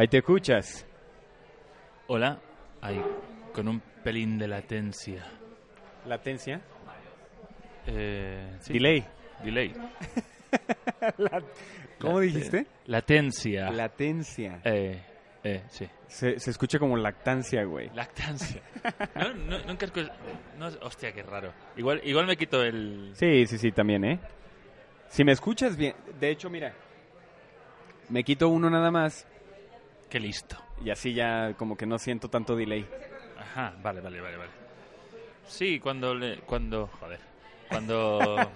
Ahí te escuchas. Hola, ahí, con un pelín de latencia. ¿Latencia? Eh, sí. Delay. Delay. ¿Cómo Late- dijiste? Latencia. Latencia. Eh, eh, sí. Se, se escucha como lactancia, güey. Lactancia. No, no, nunca no, hostia, qué raro. Igual, igual me quito el... Sí, sí, sí, también, ¿eh? Si me escuchas bien, de hecho, mira, me quito uno nada más Qué listo. y así ya como que no siento tanto delay. Ajá, vale, vale, vale, vale. Sí, cuando le, cuando, joder, cuando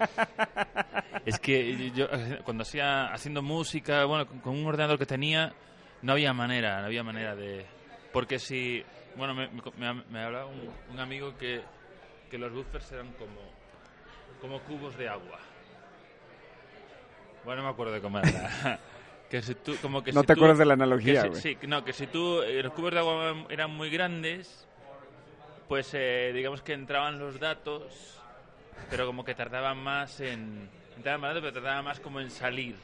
es que yo cuando hacía haciendo música, bueno, con, con un ordenador que tenía no había manera, no había manera de porque si, bueno, me, me, me hablaba un, un amigo que que los buffers eran como como cubos de agua. Bueno, no me acuerdo de cómo era. que si tú, como que No si te tú- acuerdas de la analogía, si- güey. sí, que no, que si tú, eh, los cubos de agua eran muy grandes, pues eh, digamos que entraban los datos, pero como que tardaban más en... Entraban más rápido, pero tardaban más como en salir.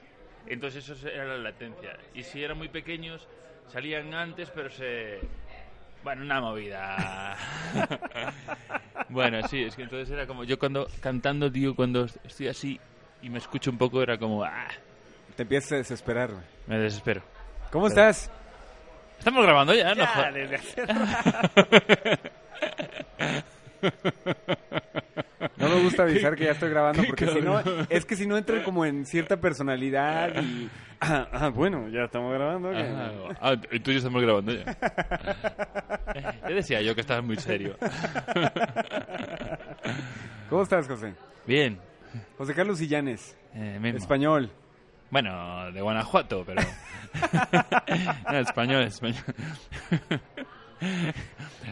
Entonces eso era la latencia. Y si eran muy pequeños, salían antes, pero se... Bueno, una movida. bueno, sí, es que entonces era como... Yo cuando cantando, tío, cuando estoy así y me escucho un poco, era como... Ah, Te empiezas a desesperar, me desespero. ¿Cómo estás? Estamos grabando ya, ¿no? Ya, Joder. desde hace No me gusta avisar que ya estoy grabando porque si no, es que si no entra como en cierta personalidad y... Ah, ah, bueno, ya estamos grabando. ¿qué? Ah, ah, y tú y yo estamos grabando ya. Te decía yo que estabas muy serio. ¿Cómo estás, José? Bien. José Carlos Illanes, eh, mismo. español. Bueno, de Guanajuato, pero... no, español, español.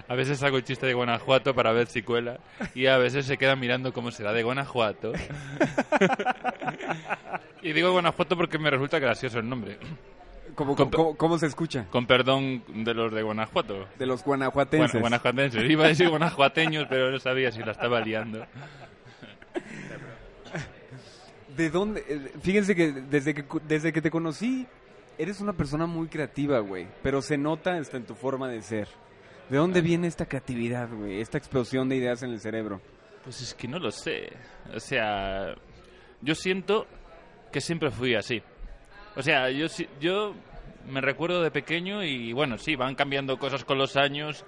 A veces hago el chiste de Guanajuato para ver si cuela y a veces se quedan mirando cómo será de Guanajuato. y digo Guanajuato porque me resulta gracioso el nombre. ¿Cómo, Con- cómo- cómo se escucha? Con perdón de los de Guanajuato. De los Bueno, guanajuatenses. guanajuatenses. Iba a decir guanajuateños, pero no sabía si la estaba liando. ¿De dónde? eh, Fíjense que desde que desde que te conocí, eres una persona muy creativa, güey. Pero se nota hasta en tu forma de ser. ¿De dónde viene esta creatividad, güey? Esta explosión de ideas en el cerebro. Pues es que no lo sé. O sea, yo siento que siempre fui así. O sea, yo, yo me recuerdo de pequeño y bueno, sí, van cambiando cosas con los años,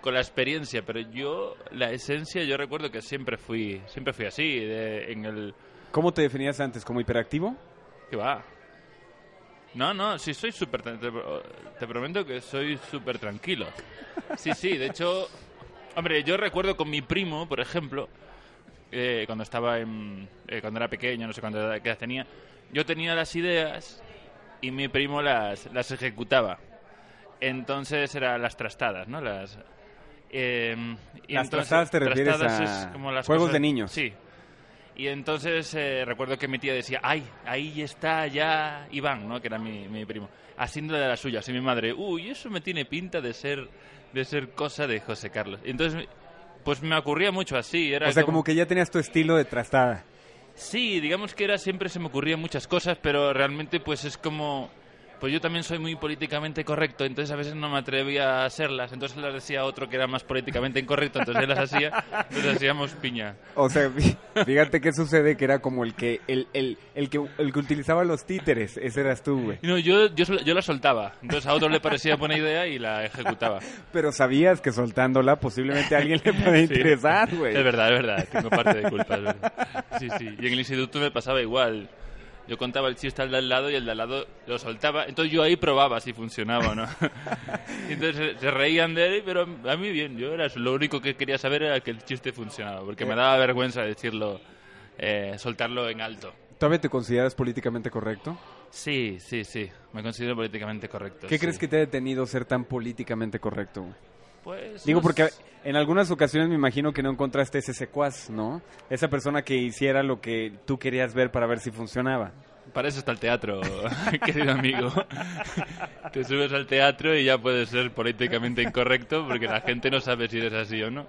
con la experiencia, pero yo, la esencia, yo recuerdo que siempre fui, siempre fui así, de- en el... ¿Cómo te definías antes? ¿Como hiperactivo? ¿Qué va? No, no, sí soy súper... Te, te prometo que soy súper tranquilo. Sí, sí, de hecho... Hombre, yo recuerdo con mi primo, por ejemplo, eh, cuando estaba en... eh, cuando era pequeño, no sé cuánta edad- qué edad tenía, yo tenía las ideas y mi primo las, las ejecutaba. Entonces eran las trastadas, ¿no? Las... eh, y Las entonces- trastadas te refieres trastadas a es como las juegos cosas- de niños. Sí, y entonces eh, recuerdo que mi tía decía, ay, ahí está ya Iván, ¿no? Que era mi, mi primo, haciendo de las suyas. Y mi madre, uy, eso me tiene pinta de ser, de ser cosa de José Carlos. Y entonces, pues me ocurría mucho así. Era O sea, como que ya tenías tu estilo de trastada. Sí, digamos que era siempre se me ocurrían muchas cosas, pero realmente pues es como... Pues yo también soy muy políticamente correcto, entonces a veces no me atrevía a hacerlas, entonces las decía otro que era más políticamente incorrecto, entonces él las hacía, entonces hacíamos piña. O sea, fí- fíjate qué sucede que era como el que el, el, el que el que utilizaba los títeres, ese eras tú, güey. No, yo, yo, yo la soltaba. Entonces a otro le parecía buena idea y la ejecutaba. Pero sabías que soltándola posiblemente a alguien le puede Sí. interesar, güey. Es verdad, es verdad. Tengo parte de culpa. Sí, sí. Y en el instituto me pasaba igual. Yo contaba el chiste al de al lado y el de al lado lo soltaba. Entonces yo ahí probaba si funcionaba o no. Entonces se, se reían de él, pero a mí bien. Yo era lo único que quería saber era que el chiste funcionaba. Porque me daba vergüenza decirlo, eh, soltarlo en alto. ¿Todavía te consideras políticamente correcto? Sí, sí, sí. Me considero políticamente correcto. ¿Qué sí. crees que te ha detenido ser tan políticamente correcto? Pues, Digo no porque sé. en algunas ocasiones me imagino que no encontraste ese secuaz, ¿no? Esa persona que hiciera lo que tú querías ver para ver si funcionaba. Para eso está el teatro, querido amigo. Te subes al teatro y ya puedes ser políticamente incorrecto porque la gente no sabe si eres así o no.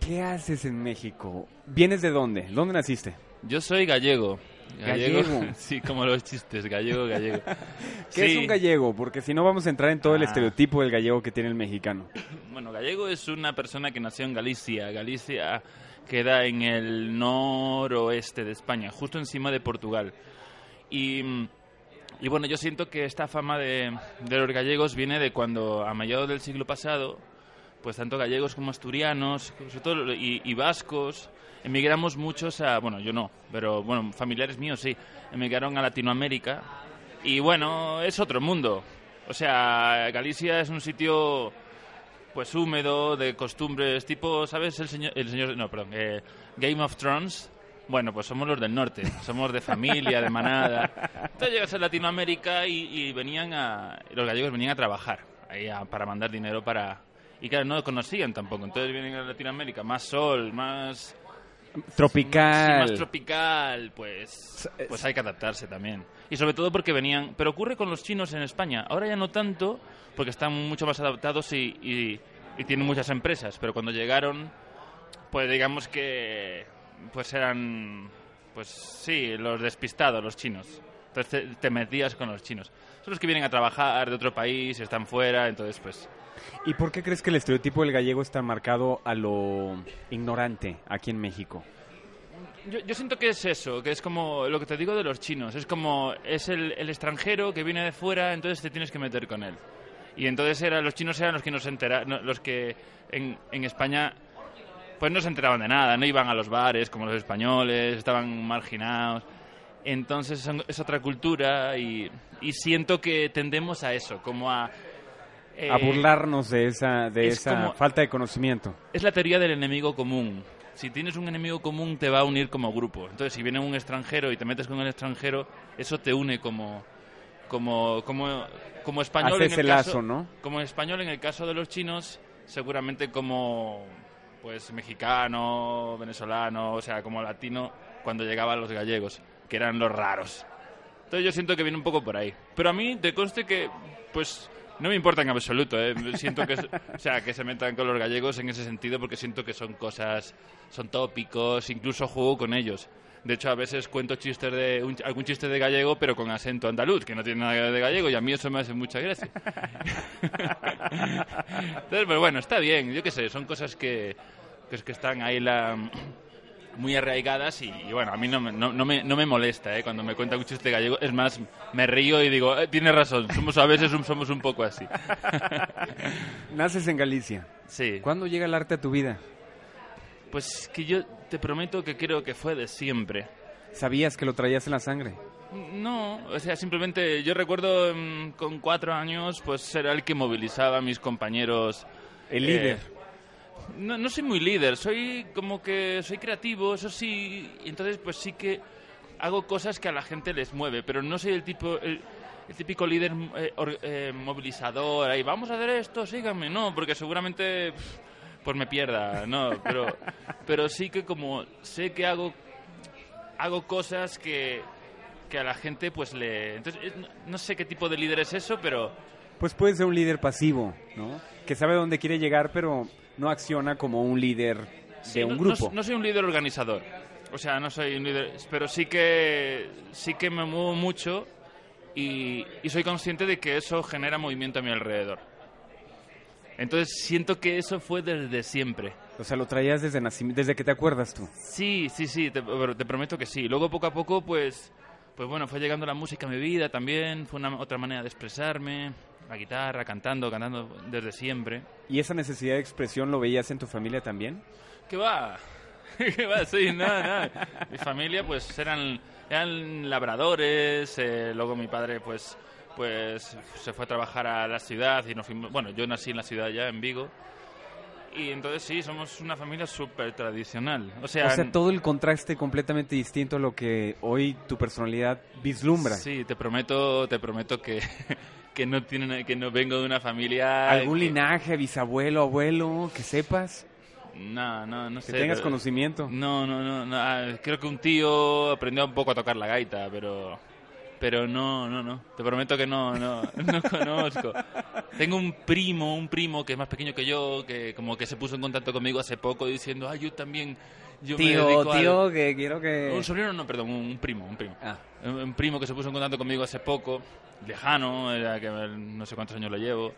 ¿Qué haces en México? ¿Vienes de dónde? ¿Dónde naciste? Yo soy gallego. Gallego. Sí, como los chistes, gallego, gallego. ¿Qué es Sí. un gallego? Porque si no vamos a entrar en todo el Ah. estereotipo del gallego que tiene el mexicano. Bueno, gallego es una persona que nació en Galicia. Galicia queda en el noroeste de España, justo encima de Portugal. Y, y bueno, yo siento que esta fama de, de los gallegos viene de cuando, a mediados del siglo pasado, pues tanto gallegos como asturianos, sobre todo, y, y vascos, emigramos muchos a, bueno, yo no, pero bueno, familiares míos sí, emigraron a Latinoamérica. Y bueno, es otro mundo. O sea, Galicia es un sitio pues húmedo, de costumbres, tipo, ¿sabes? El señor, el señor no, perdón, eh, Game of Thrones. Bueno, pues somos los del norte, somos de familia, de manada. Entonces llegas a Latinoamérica y, y venían a, los gallegos venían a trabajar ahí a- para mandar dinero para... Y claro, no conocían tampoco, entonces vienen a Latinoamérica, más sol, más... Tropical. Sí, más tropical, pues, pues hay que adaptarse también. Y sobre todo porque venían... Pero ocurre con los chinos en España. Ahora ya no tanto, porque están mucho más adaptados y, y- y tienen muchas empresas. Pero cuando llegaron, pues digamos que... Pues eran... Pues sí, los despistados, los chinos. Entonces te, te metías con los chinos. Son los que vienen a trabajar de otro país, están fuera, entonces pues... ¿Y por qué crees que el estereotipo del gallego está marcado a lo ignorante aquí en México? Yo, yo siento que es eso, que es como lo que te digo de los chinos. Es como, es el, extranjero que viene de fuera, entonces te tienes que meter con él. Y entonces era, los chinos eran los que nos entera, los que en, España pues no se enteraban de nada, no iban a los bares como los españoles, estaban marginados. Entonces es otra cultura y, y siento que tendemos a eso, como a... eh, a burlarnos de esa, de es esa como- falta de conocimiento. es la teoría del enemigo común. Si tienes un enemigo común, te va a unir como grupo. Entonces, si viene un extranjero y te metes con el extranjero, eso te une como, como, como, como español. Hace en el caso, lazo, ¿no? Como español, en el caso de los chinos, seguramente como pues mexicano, venezolano, o sea, como latino, cuando llegaban los gallegos, que eran los raros. Entonces yo siento que viene un poco por ahí. Pero a mí te conste que, pues, no me importa en absoluto, ¿eh? Siento que, o sea, que se metan con los gallegos en ese sentido porque siento que son cosas, son tópicos, incluso juego con ellos. De hecho, a veces cuento chistes de un- algún chiste de gallego, pero con acento andaluz, que no tiene nada de gallego, y a mí eso me hace mucha gracia. Entonces, pero bueno, está bien, yo qué sé, son cosas que, que, es que están ahí la, muy arraigadas y, y bueno, a mí no, me- no, no me, no me molesta ¿eh? cuando me cuenta un chiste gallego. Es más, me río y digo, eh, tienes razón, somos a veces un- somos un poco así. Naces en Galicia. Sí. ¿Cuándo llega el arte a tu vida? Pues que yo te prometo que creo que fue de siempre. ¿Sabías que lo traías en la sangre? No, o sea, simplemente yo recuerdo mm, con cuatro años, pues era el que movilizaba a mis compañeros. El eh, líder. No, no soy muy líder, soy como que soy creativo, eso sí, y entonces pues sí que hago cosas que a la gente les mueve, pero no soy el tipo el, el típico líder eh, or- eh, movilizador, ahí vamos a hacer esto, síganme, no, porque seguramente pues me pierda, no, pero pero sí que como sé que hago hago cosas que que a la gente pues le entonces no, no sé qué tipo de líder es eso, pero Pues puede ser un líder pasivo, ¿no? Que sabe dónde quiere llegar, pero no acciona como un líder de Sí, un no- grupo. No, no soy un líder organizador. O sea, no soy un líder, pero sí que sí que me muevo mucho y, y soy consciente de que eso genera movimiento a mi alrededor. Entonces siento que eso fue desde siempre. O sea, lo traías desde desde que te acuerdas tú. Sí, sí, sí, te, te prometo que sí. Luego poco a poco, pues, pues bueno, fue llegando la música a mi vida también, fue una otra manera de expresarme, la guitarra, cantando, cantando desde siempre. ¿Y esa necesidad de expresión lo veías en tu familia también? ¿Qué va? ¿Qué va? Sí, nada, nada. Mi familia, pues, eran, eran labradores. eh, luego mi padre, pues, pues, se fue a trabajar a la ciudad y nos fuimos... Bueno, yo nací en la ciudad ya, en Vigo. Y entonces sí, somos una familia súper tradicional. O sea, O sea, todo el contraste completamente distinto a lo que hoy tu personalidad vislumbra. Sí, te prometo, te prometo que, que no tiene, que no vengo de una familia. ¿Algún que- linaje, bisabuelo, abuelo, que sepas? No, no, no Que sé. tengas pero- conocimiento. No, no, no, no, ah, Creo que un tío aprendió un poco a tocar la gaita, pero. Pero no, no, no. Te prometo que no, no, no conozco. Tengo un primo, un primo que es más pequeño que yo, que como que se puso en contacto conmigo hace poco diciendo, ah, yo también. Yo me Tío, al-". tío, que quiero que... Un sobrino, no, perdón, un primo, un primo. Ah. Un, un primo que se puso en contacto conmigo hace poco, lejano, era que no sé cuántos años lo llevo.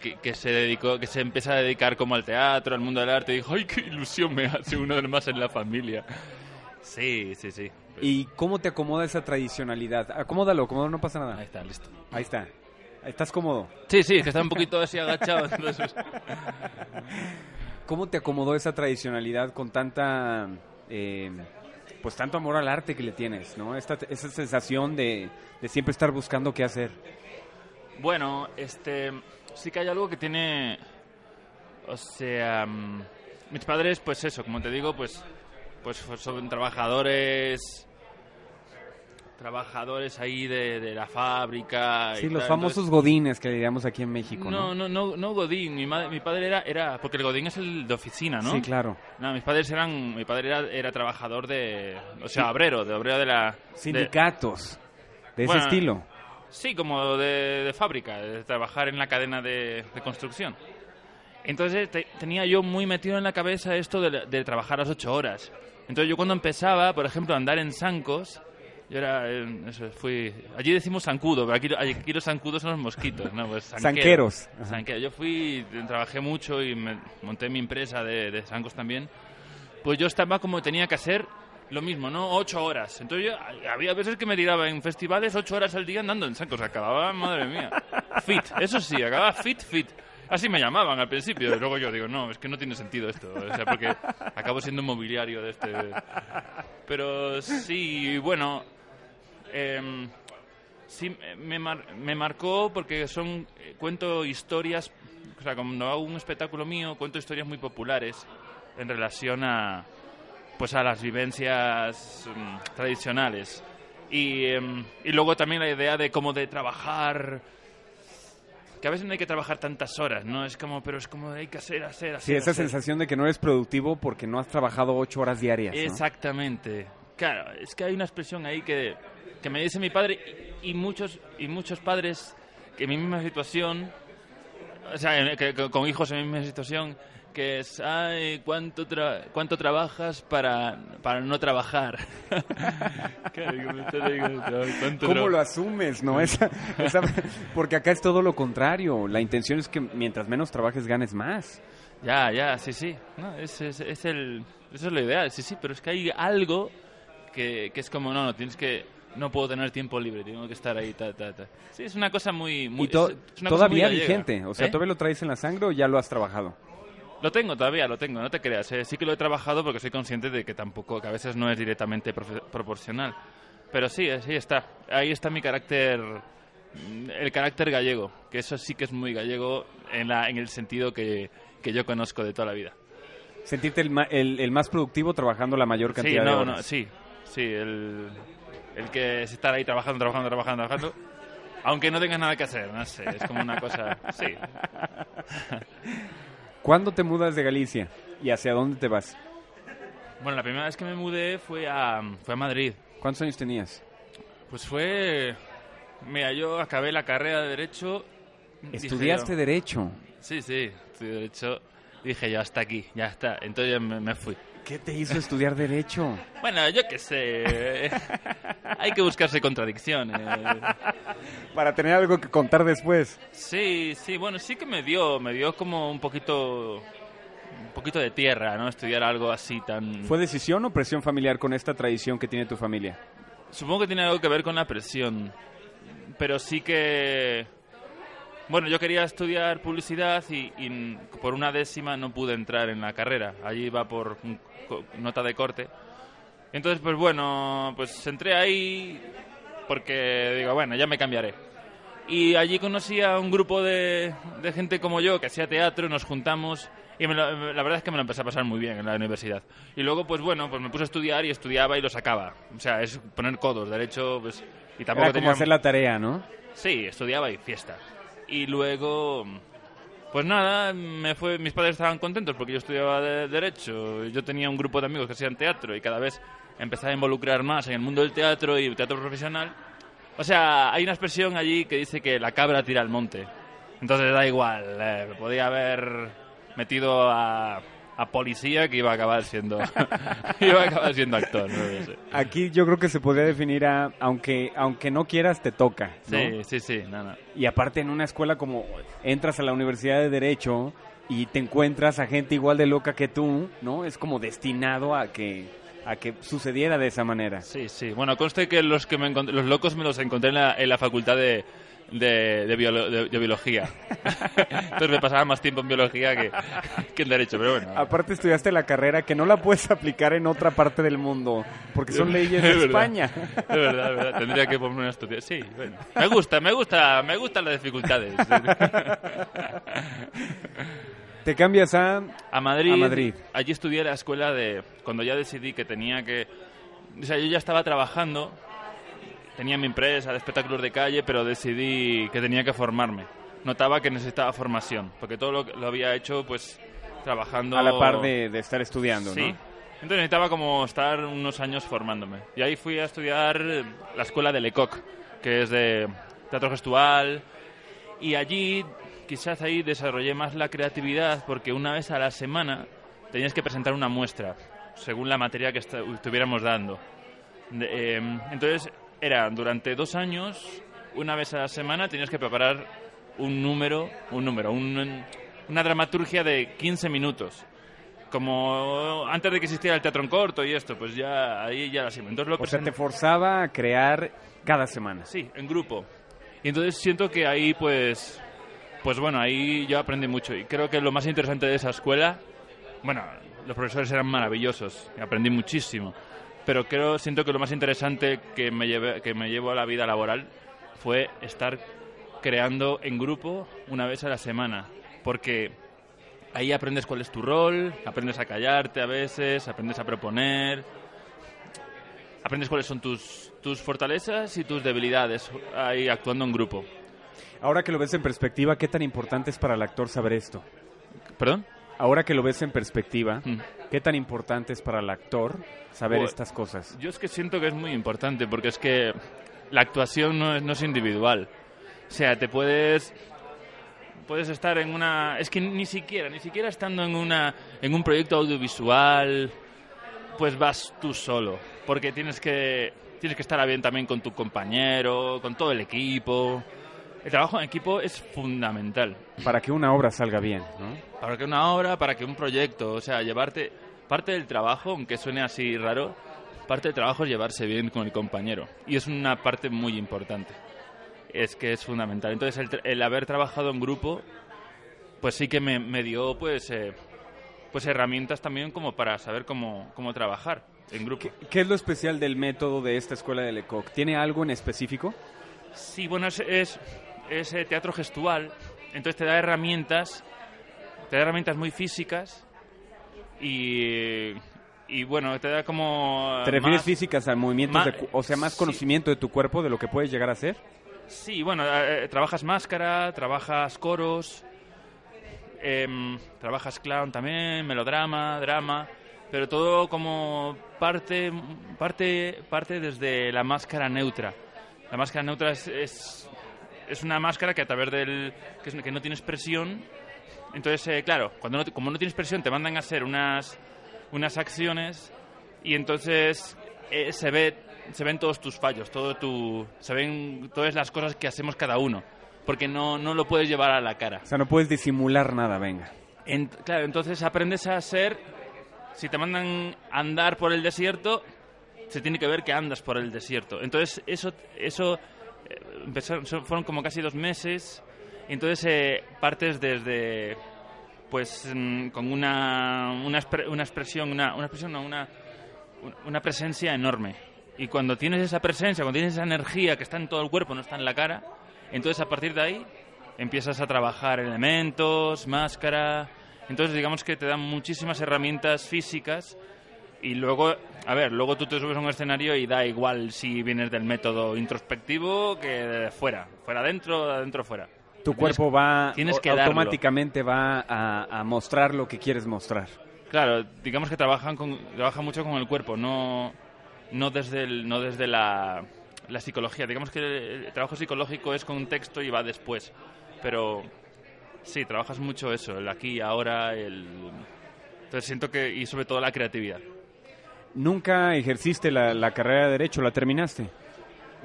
Que, que se dedicó, que se empieza a dedicar como al teatro, al mundo del arte. Y dijo, ay, qué ilusión me hace uno de más en la familia. Sí, sí, sí. ¿Y cómo te acomoda esa tradicionalidad? Acomódalo, acomódalo, no pasa Ahí nada. está, listo. Ahí está. ¿Estás cómodo? Sí, sí, que está un poquito así agachado. entonces- ¿Cómo te acomodó esa tradicionalidad con tanta... eh, pues tanto amor al arte que le tienes, ¿no? Esta, esa sensación de, de siempre estar buscando qué hacer. Bueno, este, sí que hay algo que tiene, o sea, mm, mis padres, pues eso, como te digo, pues, pues son trabajadores, trabajadores ahí de, de la fábrica. y Sí, los tal, famosos godines que diríamos aquí en México, ¿no? no, no, no, no Godín. Mi, madre, mi padre era, era, porque el Godín es el de oficina, ¿no? Sí, claro. No, mis padres eran, mi padre era, era trabajador de, o sea, obrero, de obrero de la. Sindicatos de ese Bueno, estilo. Sí, como de, de fábrica, de trabajar en la cadena de, de construcción. Entonces te- tenía yo muy metido en la cabeza esto de, de trabajar las ocho horas. Entonces yo cuando empezaba, por ejemplo, a andar en zancos, yo era, eh, eso, fui, allí decimos zancudo, pero aquí, aquí los zancudos son los mosquitos, ¿no? Pues zanquero. Zanqueros. Ajá. Zanquero. Yo fui, trabajé mucho y me monté mi empresa de, de zancos también. Pues yo estaba como tenía que hacer lo mismo, ¿no? Ocho horas. Entonces yo, había veces que me tiraba en festivales ocho horas al día andando en zancos. Acababa, madre mía. Fit, eso sí, acababa fit, fit. Así me llamaban al principio. Y luego yo digo, no, es que no tiene sentido esto. O sea, porque acabo siendo mobiliario de este... Pero sí, bueno... em, sí, me, mar- me marcó porque son... eh, Cuento historias... O sea, cuando hago un espectáculo mío, cuento historias muy populares en relación a pues a las vivencias mm, tradicionales y, em, y luego también la idea de cómo de trabajar que a veces no hay que trabajar tantas horas no es como pero es como hay que hacer hacer hacer Sí, esa hacer. sensación de que no eres productivo porque no has trabajado ocho horas diarias. ¿no? exactamente claro es que hay una expresión ahí que, que me dice mi padre y, y muchos y muchos padres que en mi misma situación o sea, en- que- que- con hijos en mi misma situación, que es, ay, ¿cuánto, tra- cuánto trabajas para, para no trabajar? Claro, digo, me está diciendo, ¿cuánto ¿Cómo lo asumes, no? Esa, esa- porque acá es todo lo contrario. La intención es que mientras menos trabajes ganes más. Ya, ya, sí, sí. No, es, es, es el, eso es lo ideal, sí, sí, pero es que hay algo que, que es como, no, no, tienes que, no puedo tener tiempo libre, tengo que estar ahí, ta, ta, ta. Sí, es una cosa muy... muy y to- es- es una cosa muy todavía vigente. O sea, ¿Eh? ¿todavía lo traes en la sangre o ya lo has trabajado? Lo tengo todavía, lo tengo, no te creas. eh. Sí que lo he trabajado porque soy consciente de que tampoco, que a veces no es directamente proporcional. Pero sí, sí está. Ahí está mi carácter, mm, el carácter gallego, que eso sí que es muy gallego en, la, en el sentido que, que yo conozco de toda la vida. Sentirte el, ma- el- el más productivo trabajando la mayor Sí, cantidad de no, horas. no, sí, sí, el, el que es estar ahí trabajando, trabajando, trabajando, trabajando, aunque no tengas nada que hacer, no sé, es como una cosa, sí. ¿Cuándo te mudas de Galicia? ¿Y hacia dónde te vas? Bueno, la primera vez que me mudé fue a, fue a Madrid. ¿Cuántos años tenías? Pues fue... Mira, yo acabé la carrera de Derecho... Estudiaste yo- Derecho. Sí, sí, estudié Derecho. Dije yo, hasta aquí, ya está. Entonces me fui. ¿Qué te hizo estudiar Derecho? Bueno, yo qué sé. Hay que buscarse contradicciones. Para tener algo que contar después. Sí, sí, bueno, sí que me dio, me dio como un poquito, un poquito de tierra, ¿no? Estudiar algo así tan... ¿Fue decisión o presión familiar con esta tradición que tiene tu familia? Supongo que tiene algo que ver con la presión, pero sí que... Bueno, yo quería estudiar publicidad y, y por una décima no pude entrar en la carrera. Allí iba por nota de corte. Entonces, pues bueno, pues entré ahí porque digo, bueno, ya me cambiaré. Y allí conocí a un grupo de, de gente como yo que hacía teatro, nos juntamos Y me lo- la verdad es que me lo empecé a pasar muy bien en la universidad. Y luego, pues bueno, pues me puse a estudiar y estudiaba y lo sacaba. O sea, es poner codos, derecho, pues... Y tampoco Era como tenía... hacer la tarea, ¿no? Sí, estudiaba y fiesta. Y luego, pues nada, me fue, mis padres estaban contentos porque yo estudiaba de- Derecho. Yo tenía un grupo de amigos que hacían teatro y cada vez empezaba a involucrar más en el mundo del teatro y el teatro profesional. O sea, hay una expresión allí que dice que la cabra tira al monte. Entonces da igual, eh, podía haber metido a, a policía que iba a acabar siendo iba a acabar siendo actor, no lo sé. Aquí yo creo que se podría definir a, aunque, aunque no quieras, te toca. ¿no? Sí, sí, sí, no. Y aparte en una escuela como entras a la Universidad de Derecho y te encuentras a gente igual de loca que tú, ¿no? Es como destinado a que, a que sucediera de esa manera. Sí, sí. Bueno, conste que los que me los locos me los encontré en la, en la facultad de, de, de biolo- de- de biología. Entonces me pasaba más tiempo en biología que, que en derecho, pero bueno. Aparte estudiaste la carrera que no la puedes aplicar en otra parte del mundo, porque son leyes de Es verdad. España. Es verdad, es verdad. Tendría que ponerme a estudiar. Sí, bueno. Me gusta, me gusta, me gustan las dificultades. Te cambias a... A Madrid, A Madrid. Allí estudié la escuela de... Cuando ya decidí que tenía que... O sea, yo ya estaba trabajando, tenía mi empresa de espectáculos de calle, pero decidí que tenía que formarme. Notaba que necesitaba formación, porque todo lo, lo había hecho, pues, trabajando... A la par de, de estar estudiando, Sí. ¿no? Entonces necesitaba como estar unos años formándome. Y ahí fui a estudiar la escuela de Lecoq, que es de teatro gestual. Y allí, quizás ahí desarrollé más la creatividad, porque una vez a la semana tenías que presentar una muestra, según la materia que estuviéramos dando. Em, entonces, era durante dos años, una vez a la semana, tenías que preparar un número, un número, un- una dramaturgia de 15 minutos como antes de que existiera el teatro en corto y esto, pues ya ahí ya la hacíamos. Entonces lo O sea, te forzaba a crear cada semana. Sí, en grupo. Y entonces siento que ahí pues pues bueno, ahí yo aprendí mucho y creo que lo más interesante de esa escuela, bueno, los profesores eran maravillosos, aprendí muchísimo, pero creo siento que lo más interesante que me llevé, que me llevo a la vida laboral fue estar creando en grupo una vez a la semana, porque ahí aprendes cuál es tu rol, aprendes a callarte a veces, aprendes a proponer, aprendes cuáles son tus, tus fortalezas y tus debilidades ahí actuando en grupo. Ahora que lo ves en perspectiva, ¿qué tan importante es para el actor saber esto? ¿Perdón? Ahora que lo ves en perspectiva, Mm. ¿qué tan importante es para el actor saber Bueno, estas cosas? Yo es que siento que es muy importante porque es que la actuación no es, no es individual. O sea, te puedes puedes estar en una es que ni siquiera ni siquiera estando en una en un proyecto audiovisual pues vas tú solo porque tienes que tienes que estar bien también con tu compañero con todo el equipo el trabajo en equipo es fundamental Para que una obra salga bien, ¿no? para que una obra, para que un proyecto, o sea, llevarte parte del trabajo, aunque suene así raro, parte del trabajo es llevarse bien con el compañero y es una parte muy importante. Es que es fundamental. Entonces, el, el haber trabajado en grupo, pues sí que me, me dio, pues, eh, pues herramientas también como para saber cómo, cómo trabajar en grupo. ¿Qué, qué es lo especial del método de esta escuela de Lecoq? ¿Tiene algo en específico? Sí, bueno, es, es, es, eh, teatro gestual, entonces te da herramientas, te da herramientas muy físicas y, y bueno, te da como... ¿Te refieres más- físicas a movimientos, ma- de cu- o sea, más sí. conocimiento de tu cuerpo, de lo que puedes llegar a hacer? Sí, bueno, eh, trabajas máscara, trabajas coros, em, trabajas clown también, melodrama, drama, pero todo como parte, parte, parte desde la máscara neutra. La máscara neutra es, es, es una máscara que a través del... que, es- que no tienes presión, entonces, eh, claro, cuando no, como no tienes presión te mandan a hacer unas, unas acciones y entonces eh, se ve se ven todos tus fallos, todo tu, se ven todas las cosas que hacemos cada uno, porque no, no lo puedes llevar a la cara. O sea, no puedes disimular nada, venga. En- claro, entonces aprendes a ser, si te mandan a andar por el desierto, se tiene que ver que andas por el desierto. Entonces eso, eso empezaron- fueron como casi dos meses, entonces eh, partes desde, pues, mm, con una, una, una expresión, una, una expresión, una, una presencia enorme. Y cuando tienes esa presencia, cuando tienes esa energía que está en todo el cuerpo, no está en la cara, entonces a partir de ahí empiezas a trabajar elementos, máscara, Entonces, digamos que te dan muchísimas herramientas físicas y luego, a ver, luego tú te subes a un escenario y da igual si vienes del método introspectivo que de fuera, fuera adentro, adentro fuera. Tu cuerpo va tienes que darlo. automáticamente va a, a mostrar lo que quieres mostrar. Claro, digamos que trabajan con, trabajan mucho con el cuerpo, no, no desde el, no desde la, la psicología. Digamos que el, trabajo psicológico es con un texto y va después, pero sí, trabajas mucho eso, el aquí ahora, el entonces siento que y sobre todo la creatividad. ¿Nunca ejerciste la, la carrera de Derecho? ¿La terminaste?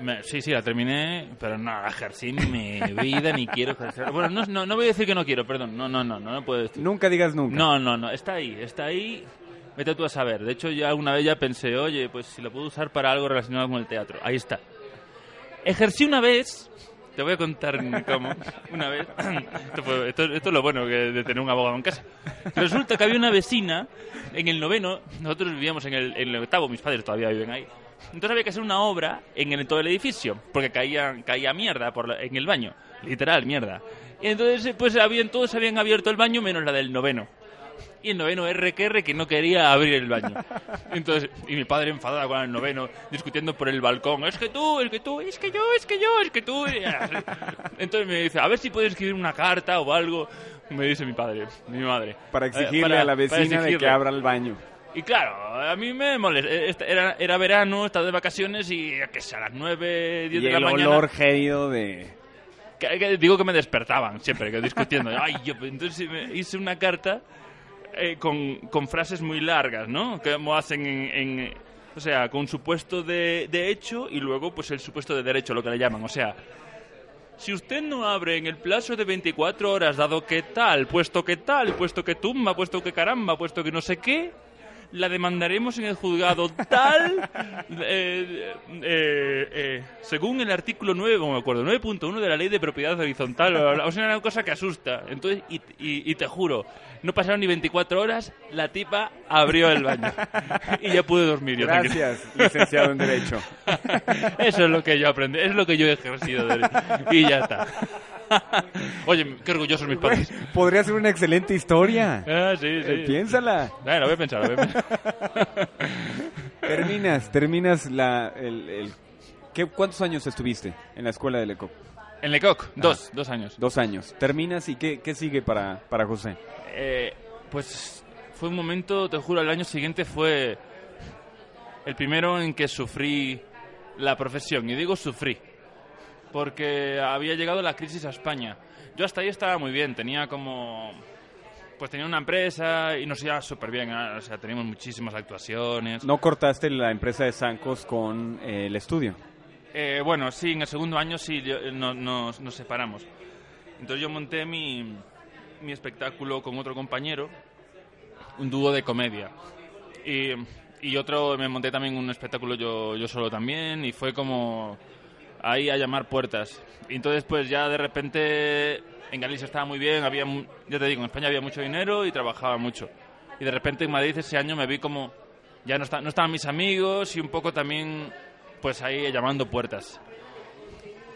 Me- sí, sí, la terminé, pero no la ejercí en mi vida ni quiero ejercer. Bueno, no, no, no voy a decir que no quiero, perdón, no, no, no, no, no puedo decir. Nunca digas nunca. No, no, no, está ahí, está ahí. Vete tú a saber. De hecho, ya una vez ya pensé, oye, pues si lo puedo usar para algo relacionado con el teatro. Ahí está. Ejercí una vez, te voy a contar cómo, una vez. Esto, esto- es lo bueno que- de tener un abogado en casa. Resulta que había una vecina en el noveno, nosotros vivíamos en el, en el octavo, mis padres todavía viven ahí. Entonces había que hacer una obra en el, todo el edificio, porque caía, caía mierda por la- en el baño, literal mierda. Y entonces, pues habían, todos habían abierto el baño menos la del noveno. Y el noveno R que no quería abrir el baño. Entonces, y mi padre enfadado con el noveno, discutiendo por el balcón. Es que tú, es que tú, es que yo, es que yo, es que tú. Entonces me dice, a ver si puedes escribir una carta o algo. Me dice mi padre, mi madre. Para Eh, exigirle para- a la vecina de que abra el baño. Y claro, a mí me molesta. Esta- Era, era verano, estaba de vacaciones y que a las 9, 10 Y de la el mañana. olor gélido de... que- que digo que me despertaban siempre, que discutiendo. Ay, yo, entonces me hice una carta eh, con, frases muy largas, ¿no? Como hacen en, o sea, con supuesto de, de hecho y luego pues el supuesto de derecho, lo que le llaman. O sea, si usted no abre en el plazo de 24 horas, dado que tal, puesto que tal, puesto que tumba, puesto que caramba, puesto que no sé qué, la demandaremos en el juzgado tal, eh, eh, eh, según el artículo 9, no me acuerdo, 9.1 de la ley de propiedad horizontal. O sea, una cosa que asusta. Entonces, y, y- y te juro, no pasaron ni 24 horas, la tipa abrió el baño. Y ya pude dormir. yo, tranquilo. Gracias, licenciado en Derecho. Eso es lo que yo aprendí, es lo que yo he ejercido. de- Y ya está. Oye, qué orgullosos mis padres. podría ser una excelente historia. Ah, sí, Eh, sí. piénsala. Bueno, lo voy a pensar, lo voy a pensar. Terminas, terminas la... El, el- ¿qué, ¿Cuántos años estuviste en la escuela de Lecoq? En Lecoq, dos, dos años. Dos años. Terminas y ¿qué, qué sigue para, para José? Eh, pues fue un momento, te juro, el año siguiente fue el primero en que sufrí la profesión. Y digo sufrí, porque había llegado la crisis a España. Yo hasta ahí estaba muy bien, tenía como... Pues tenía una empresa y nos iba súper bien, ¿eh? o sea, teníamos muchísimas actuaciones. ¿No cortaste la empresa de Sancos con eh, el estudio? Eh, bueno, sí, en el segundo año sí yo- eh, no- nos, nos separamos. Entonces yo monté mi, mi espectáculo con otro compañero, un dúo de comedia. Y, y otro, me monté también un espectáculo yo, yo solo también, y fue como ahí a llamar puertas. Y entonces pues ya de repente en Galicia estaba muy bien, había, ya te digo, en España había mucho dinero y trabajaba mucho. Y de repente en Madrid ese año me vi como ya no, está- no estaban mis amigos y un poco también pues ahí llamando puertas.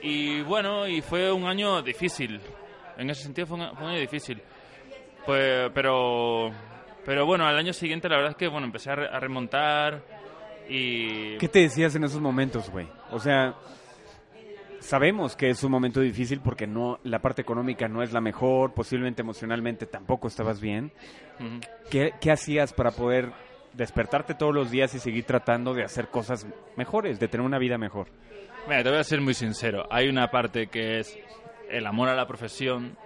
Y bueno, y fue un año difícil. En ese sentido fue un, fue un año difícil. Pues, pero, pero bueno, al año siguiente la verdad es que bueno, empecé a, re- a remontar y... ¿Qué te decías en esos momentos, güey? O sea, sabemos que es un momento difícil porque no la parte económica no es la mejor, posiblemente emocionalmente tampoco estabas bien. Ujú. ¿Qué, qué hacías para poder despertarte todos los días y seguir tratando de hacer cosas mejores, de tener una vida mejor? Mira, te voy a ser muy sincero. Hay una parte que es el amor a la profesión,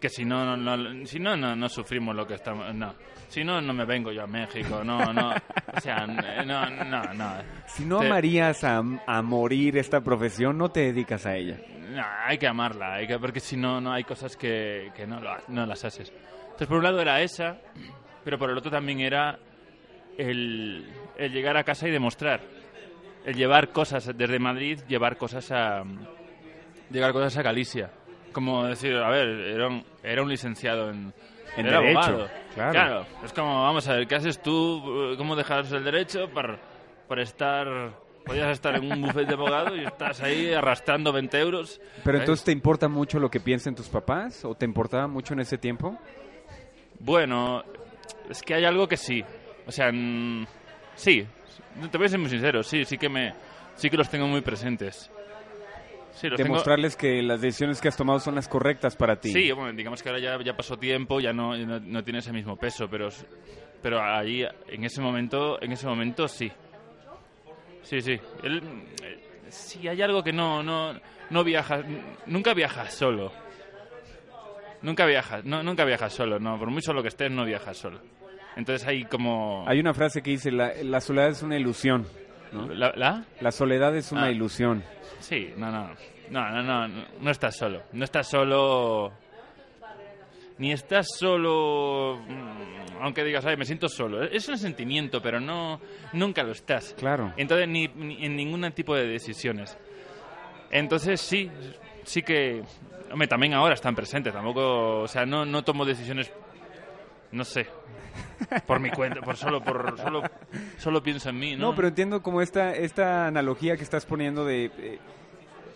que si no, no, no- si no, no, no sufrimos lo que estamos... No. Si no, no me vengo yo a México. No, no. O sea, no, no, no. Si no Te- amarías a, a morir esta profesión, no te dedicas a ella. No, hay que amarla, hay que, porque si no, no hay cosas que, que no, no las haces. Entonces, por un lado era esa, pero por el otro también era el, el llegar a casa y demostrar. El llevar cosas desde Madrid, llevar cosas a. llevar cosas a Galicia. Como decir, a ver, era un, era un licenciado en. En era Derecho, abogado. claro. es como, vamos a ver, ¿qué haces tú? ¿Cómo dejas el derecho para, para estar. Podías estar en un buffet de abogado y estás ahí arrastrando 20 euros. Pero ¿eh? entonces, ¿te importa mucho lo que piensen tus papás? ¿O te importaba mucho en ese tiempo? Bueno, es que hay algo que sí. O sea, sí. Te voy a ser muy sincero, sí, sí que me, sí que los tengo muy presentes. Sí, tengo- Demostrarles que las decisiones que has tomado son las correctas para ti. Sí, bueno, digamos que ahora ya, ya pasó tiempo, ya no, no, no tiene ese mismo peso, pero, pero ahí, en ese momento, en ese momento sí. Sí, sí. Él, sí, hay algo que no, no, no viajas, nunca viajas solo. Nunca viajas, no, nunca viajas solo, no, por muy solo que estés, no viajas solo. Entonces hay como... Hay una frase que dice, la, la soledad es una ilusión. ¿No? ¿La? la? La soledad es una Ah. ilusión. Sí, no, no, no, no, no, no, no estás solo, no estás solo, ni estás solo, mm, aunque digas, ay, me siento solo, es un sentimiento, pero no, nunca lo estás. Claro. Entonces, ni, ni en ningún tipo de decisiones. Entonces, sí, sí que, hombre, también ahora están presentes, tampoco, o sea, no, no tomo decisiones, no sé, por mi cuenta, por solo, por solo, solo pienso en mí, ¿no? No, pero entiendo como esta, esta analogía que estás poniendo de... eh,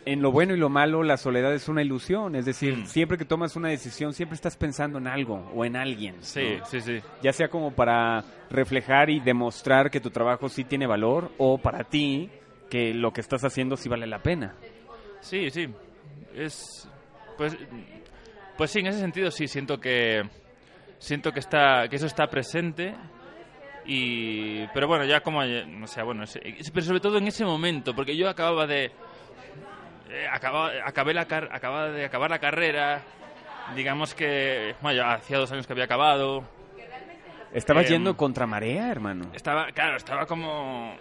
en lo bueno y lo malo, la soledad es una ilusión. Es decir, Mm. siempre que tomas una decisión, siempre estás pensando en algo o en alguien. Sí, ¿no? sí, sí. Ya sea como para reflejar y demostrar que tu trabajo sí tiene valor o para ti que lo que estás haciendo sí vale la pena. Sí, sí. Es pues pues sí, en ese sentido sí siento que siento que está que eso está presente y pero bueno, ya como o sea, bueno, pero sobre todo en ese momento, porque yo acababa de eh, acababa acabé la car- acababa de acabar la carrera, digamos que bueno, ya hacía dos años que había acabado, Estabas Em, yendo contra marea, hermano. estaba, claro, estaba como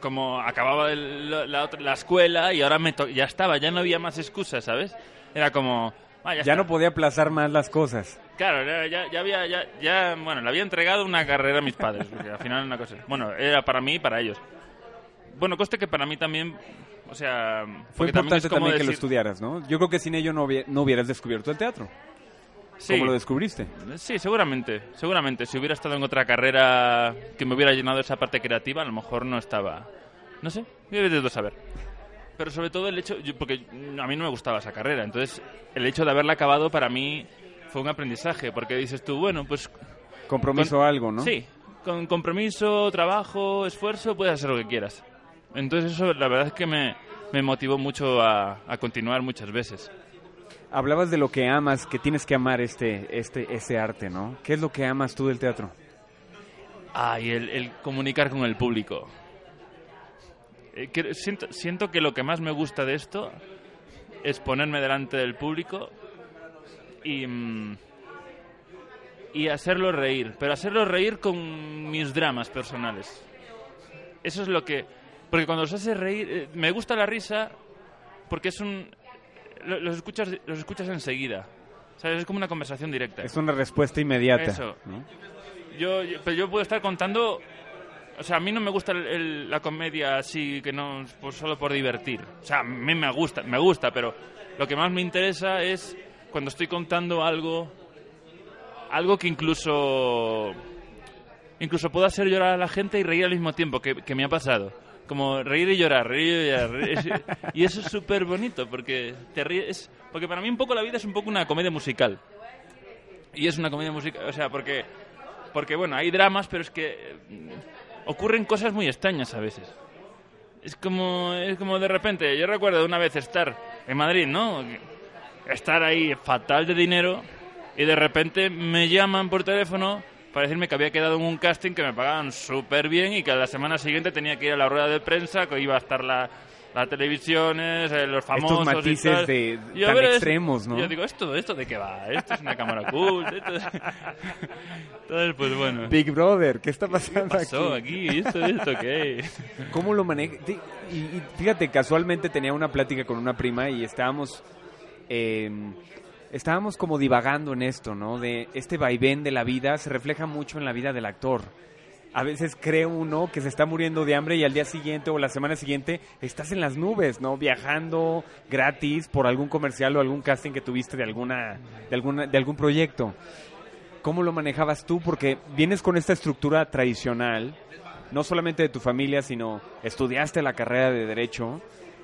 como acababa el- la, la otra- la escuela y ahora me to- ya estaba, ya no había más excusas, ¿sabes? Era como, ah, ya, no podía aplazar más las cosas. Claro, ya, ya, había, ya, ya, bueno, le había entregado una carrera a mis padres, porque al final una cosa, bueno, era para mí y para ellos. Bueno, coste que para mí también, o sea, Fue también importante también que lo estudiaras, ¿no? Yo creo que sin ello no, no hubieras descubierto el teatro. Sí. ¿Cómo lo descubriste? Sí, seguramente, seguramente. Si hubiera estado en otra carrera que me hubiera llenado esa parte creativa, a lo mejor no estaba... No sé, yo de saber. Pero sobre todo el hecho, yo- porque a mí no me gustaba esa carrera, entonces el hecho de haberla acabado para mí fue un aprendizaje, porque dices tú, bueno, pues Compromiso algo, ¿no? sí, con compromiso, trabajo, esfuerzo, puedes hacer lo que quieras. Entonces eso la verdad es que me, me motivó mucho a, a continuar muchas veces. Hablabas de lo que amas, que tienes que amar este, este, este arte, ¿no? ¿Qué es lo que amas tú del teatro? Ah, y el, el comunicar con el público. Eh, que- siento, siento que lo que más me gusta de esto es ponerme delante del público y, y hacerlo reír, pero hacerlo reír con mis dramas personales. Eso es lo que... Porque cuando los haces reír, eh, me gusta la risa porque es un... lo- Los escuchas, los escuchas enseguida. ¿Sabes? Es como una conversación directa. Es una respuesta inmediata. Eso. ¿no? Yo, yo- pero yo puedo estar contando. O sea, a mí no me gusta el- el- la comedia así que no pues solo por divertir. O sea, a mí me gusta, me gusta, pero lo que más me interesa es cuando estoy contando algo, algo que incluso, incluso pueda hacer llorar a la gente y reír al mismo tiempo, que, que me ha pasado. Como reír y llorar, reír y llorar. reír- y eso es súper bonito porque te ríes. Porque para mí un poco la vida es un poco una comedia musical. Y es una comedia musical, o sea, porque, porque bueno, hay dramas, pero es que mm, ocurren cosas muy extrañas a veces. Es como, es como de repente, yo recuerdo una vez estar en Madrid, ¿no? Estar ahí fatal de dinero y de repente me llaman por teléfono para decirme que había quedado en un casting que me pagaban súper bien y que a la semana siguiente tenía que ir a la rueda de prensa, que iba a estar la, la televisiones, eh, los famosos Estos y matices tal. de- Y yo, tan extremos, ¿no? Yo digo, ¿esto, ¿esto de qué va? ¿Esto es una cámara oculta? Esto es- Entonces, pues bueno. Big Brother, ¿qué está ¿Qué pasando pasó aquí? aquí? ¿Esto, esto qué? ¿Cómo lo maneja? Y, y fíjate, casualmente tenía una plática con una prima y estábamos, eh, estábamos como divagando en esto, ¿no? De este vaivén de la vida se refleja mucho en la vida del actor. A veces cree uno que se está muriendo de hambre y al día siguiente o la semana siguiente estás en las nubes, ¿no? Viajando gratis por algún comercial o algún casting que tuviste de alguna, de alguna, de algún proyecto. ¿Cómo lo manejabas tú? Porque vienes con esta estructura tradicional, no solamente de tu familia, sino estudiaste la carrera de derecho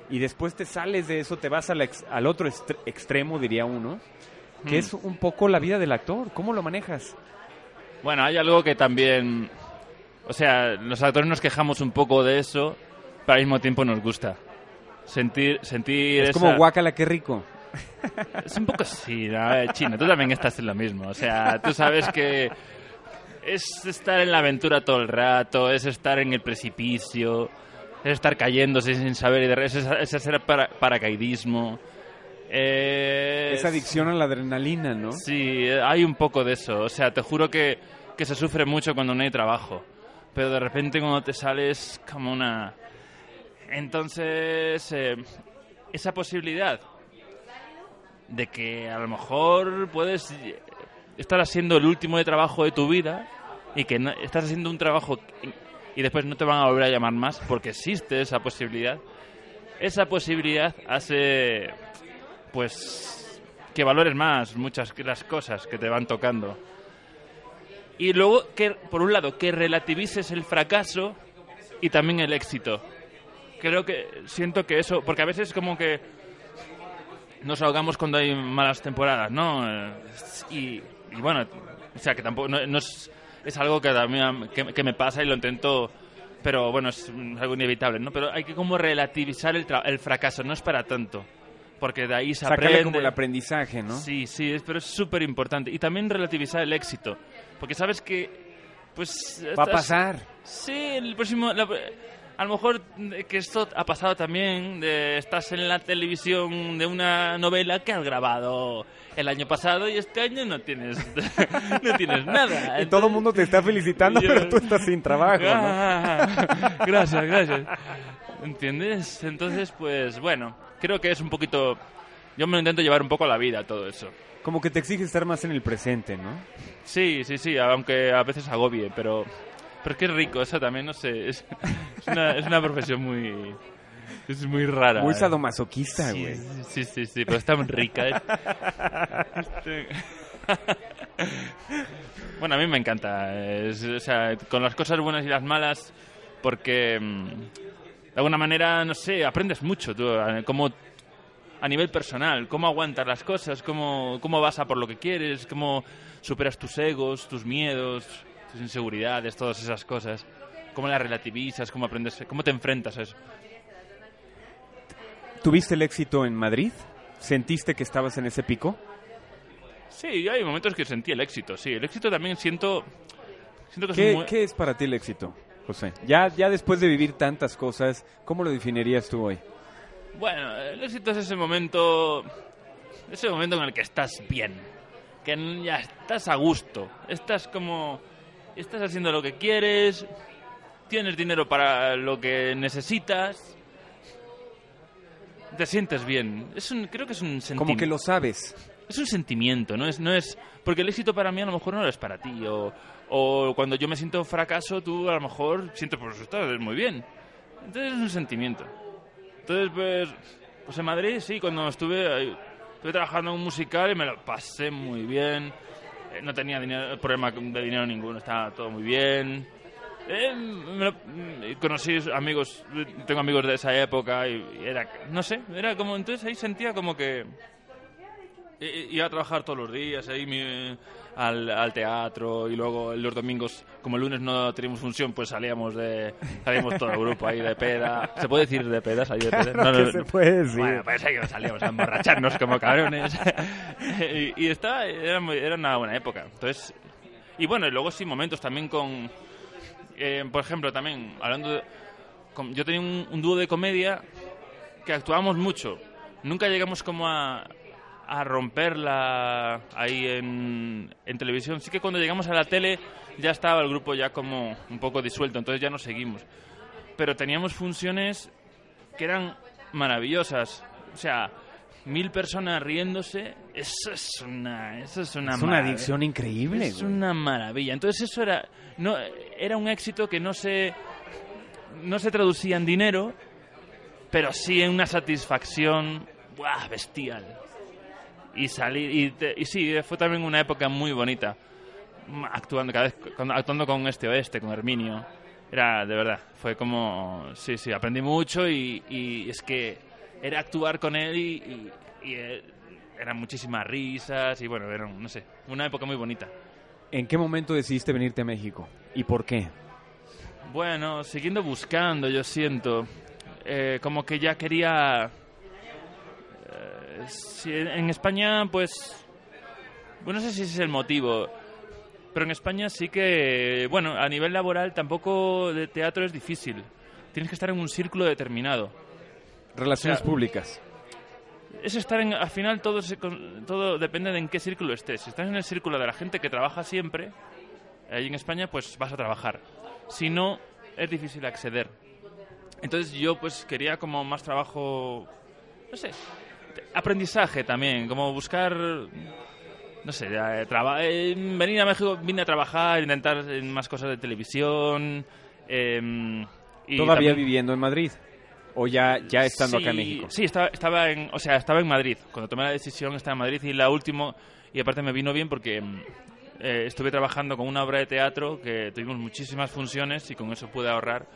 y después te sales de eso, te vas al, ex- al otro extremo, diría uno, que Mm. es un poco la vida del actor. ¿Cómo lo manejas? Bueno, hay algo que también... O sea, los actores nos quejamos un poco de eso, pero al mismo tiempo nos gusta. Sentir, sentir Es esa- como guácala, qué rico. Es un poco así, ¿no? Chino, tú también estás en lo mismo. O sea, tú sabes que es estar en la aventura todo el rato, es estar en el precipicio, es estar cayéndose sin saber, y de re- es, es hacer para- paracaidismo. Es adicción a la adrenalina, ¿no? Sí, hay un poco de eso. O sea, te juro que, que se sufre mucho cuando no hay trabajo. Pero de repente cuando te sales como una... Entonces, eh, esa posibilidad de que a lo mejor puedes estar haciendo el último de trabajo de tu vida y que no- estás haciendo un trabajo y después no te van a volver a llamar más porque existe esa posibilidad. Esa posibilidad hace pues que valores más muchas las cosas que te van tocando. Y luego que por un lado que relativices el fracaso y también el éxito. Creo que siento que eso, porque a veces como que nos ahogamos cuando hay malas temporadas, ¿no? Eh, Y, y bueno, o sea que tampoco no, no es, es algo que también que, que me pasa y lo intento pero bueno, es algo inevitable, ¿no? Pero hay que como relativizar el, tra- el fracaso, no es para tanto, porque de ahí se Sacarle aprende. como el aprendizaje, ¿no? Sí, sí, es- pero es súper importante. Y también relativizar el éxito. Porque sabes que, pues... Va a pasar. Sí, el próximo... la- a lo mejor eh, que esto ha pasado también, de, estás en la televisión de una novela que has grabado el año pasado y este año no tienes, no tienes nada. Y todo el mundo te está felicitando, Yo- pero tú estás sin trabajo, ¿no? Gracias, gracias. ¿Entiendes? Entonces, pues bueno, creo que es un poquito... Yo me lo intento llevar un poco a la vida todo eso. Como que te exige estar más en el presente, ¿no? Sí, sí, sí, aunque a veces agobie, pero, pero es que es rico, eso también, no sé, es, es, una, es una profesión muy... Es muy rara. Muy ¿eh? sadomasoquista, Sí, güey. sí, sí, sí, pero está muy rica. ¿eh? Bueno, a mí me encanta. es- o sea, con las cosas buenas y las malas, porque mm, de alguna manera, no sé, aprendes mucho tú, a- como a nivel personal, cómo aguantas las cosas, cómo, cómo vas a por lo que quieres, cómo superas tus egos, tus miedos, tus inseguridades, todas esas cosas, cómo las relativizas, cómo aprendes, cómo te enfrentas a eso. ¿Tuviste el éxito en Madrid? ¿Sentiste que estabas en ese pico? Sí, hay momentos que sentí el éxito, sí. El éxito también siento... siento que es ¿Qué, muy- qué es para ti el éxito, José? Ya, ya después de vivir tantas cosas, ¿cómo lo definirías tú hoy? Bueno, el éxito es ese momento... Ese momento en el que estás bien. Que ya estás a gusto. Estás como... Estás haciendo lo que quieres. Tienes dinero para lo que necesitas. Te sientes bien. Es un, creo que es un sentimiento. Como que lo sabes. es un sentimiento, ¿no? Es, no es porque el éxito para mí a lo mejor no lo es para ti o, o cuando yo me siento fracaso tú a lo mejor sientes por eso estás muy bien. Entonces es un sentimiento. Entonces pues pues en Madrid sí cuando estuve estuve trabajando en un musical y me lo pasé muy bien. Eh, No tenía dinero, problema de dinero ninguno, estaba todo muy bien. Eh, lo- mm, conocí amigos, tengo amigos de esa época y, y era, no sé, era como, entonces ahí sentía como que Iba a trabajar todos los días ahí mi- al, al teatro y luego los domingos, como el lunes no teníamos función, pues salíamos de salíamos todo el grupo ahí de peda. ¿Se puede decir de peda? ¿Salir de peda? Claro que se puede decir. Bueno, pues ahí salíamos a emborracharnos como cabrones. y, y estaba, era, muy- era una buena época. Entonces, y bueno, y luego sí, momentos también con, eh, por ejemplo, también hablando de, yo tenía un, un dúo de comedia que actuábamos mucho. Nunca llegamos como a, a romperla ahí en, en televisión. Sí que cuando llegamos a la tele ya estaba el grupo ya como un poco disuelto, entonces ya no seguimos. Pero teníamos funciones que eran maravillosas. O sea, mil personas riéndose, eso es una, eso es una, Es una adicción increíble, Es güey. una maravilla. Entonces eso era, no, era un éxito que no se, no se traducía en dinero, pero sí en una satisfacción ¡buah! bestial. Y salir, y, te- y sí, fue también una época muy bonita. Mm, Actuando cada vez, actuando con este oeste, con Herminio. Era, de verdad, fue como, sí, sí, aprendí mucho y, y es que era actuar con él y, y- y, eh, eran muchísimas risas y bueno, no sé, una época muy bonita. ¿En qué momento decidiste venirte a México? ¿Y por qué? Bueno, siguiendo buscando, yo siento, eh, como que ya quería... eh, si en España, pues... Bueno, no sé si ese es el motivo, pero en España sí que, bueno, a nivel laboral tampoco de teatro es difícil. Tienes que estar en un círculo determinado. Relaciones O sea, públicas. Es estar en, al final todo, todo depende de en qué círculo estés. Si estás en el círculo de la gente que trabaja siempre, ahí en España, pues vas a trabajar. Si no, es difícil acceder. Entonces yo pues quería como más trabajo, no sé, aprendizaje también, como buscar, no sé, eh, eh, venir a México, vine a trabajar, intentar en más cosas de televisión. em, y ¿Todavía también- viviendo en Madrid? ¿O ya, ya estando acá en México? Sí, estaba, estaba en, o sea, estaba en Madrid. Cuando tomé la decisión estaba en Madrid y la última, y aparte me vino bien porque mm, eh, estuve trabajando con una obra de teatro que tuvimos muchísimas funciones y con eso pude ahorrar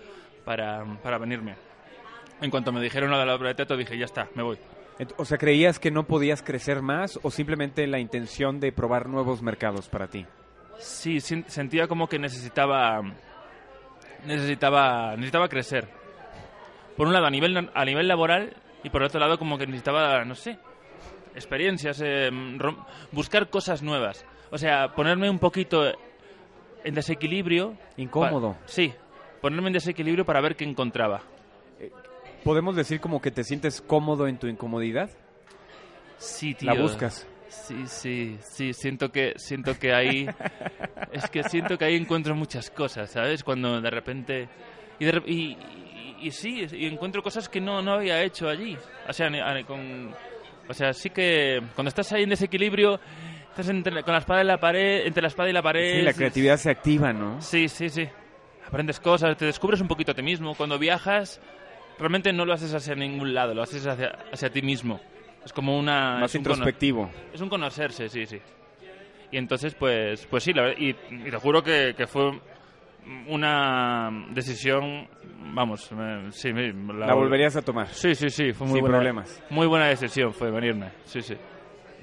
para, para venirme. En cuanto me dijeron lo de la obra de teatro dije, ya está, me voy. O sea, ¿creías que no podías crecer más o simplemente la intención de probar nuevos mercados para ti? Sí, sentía como que necesitaba, necesitaba, necesitaba crecer. Por un lado a nivel, a nivel laboral y por otro lado como que necesitaba, no sé, experiencias, eh, buscar cosas nuevas. O sea, ponerme un poquito en desequilibrio. Incómodo. sí, ponerme en desequilibrio para ver qué encontraba. ¿Podemos decir como que te sientes cómodo en tu incomodidad? Sí, tío. ¿La buscas? Sí, sí, sí, siento que, siento que ahí, es que siento que ahí encuentro muchas cosas, ¿sabes? Cuando de repente, y, de y, y- sí, y encuentro cosas que no, no había hecho allí. O sea, con, o sea, sí que cuando estás ahí en desequilibrio, estás entre- con la espada y la pared, entre la espada y la pared. Sí, la es- creatividad se activa, ¿no? Sí, sí, sí. Aprendes cosas, te descubres un poquito a ti mismo. Cuando viajas, realmente no lo haces hacia ningún lado, lo haces hacia, hacia ti mismo. Es como una... Más es un introspectivo. es un conocerse, sí, sí. Y entonces, pues, pues sí, la verdad, y, y te juro que, que fue una decisión, vamos, me- sí, La volverías a tomar. Sí, sí, sí, fue muy Sin buena, problemas. Muy buena decisión fue venirme, sí, sí.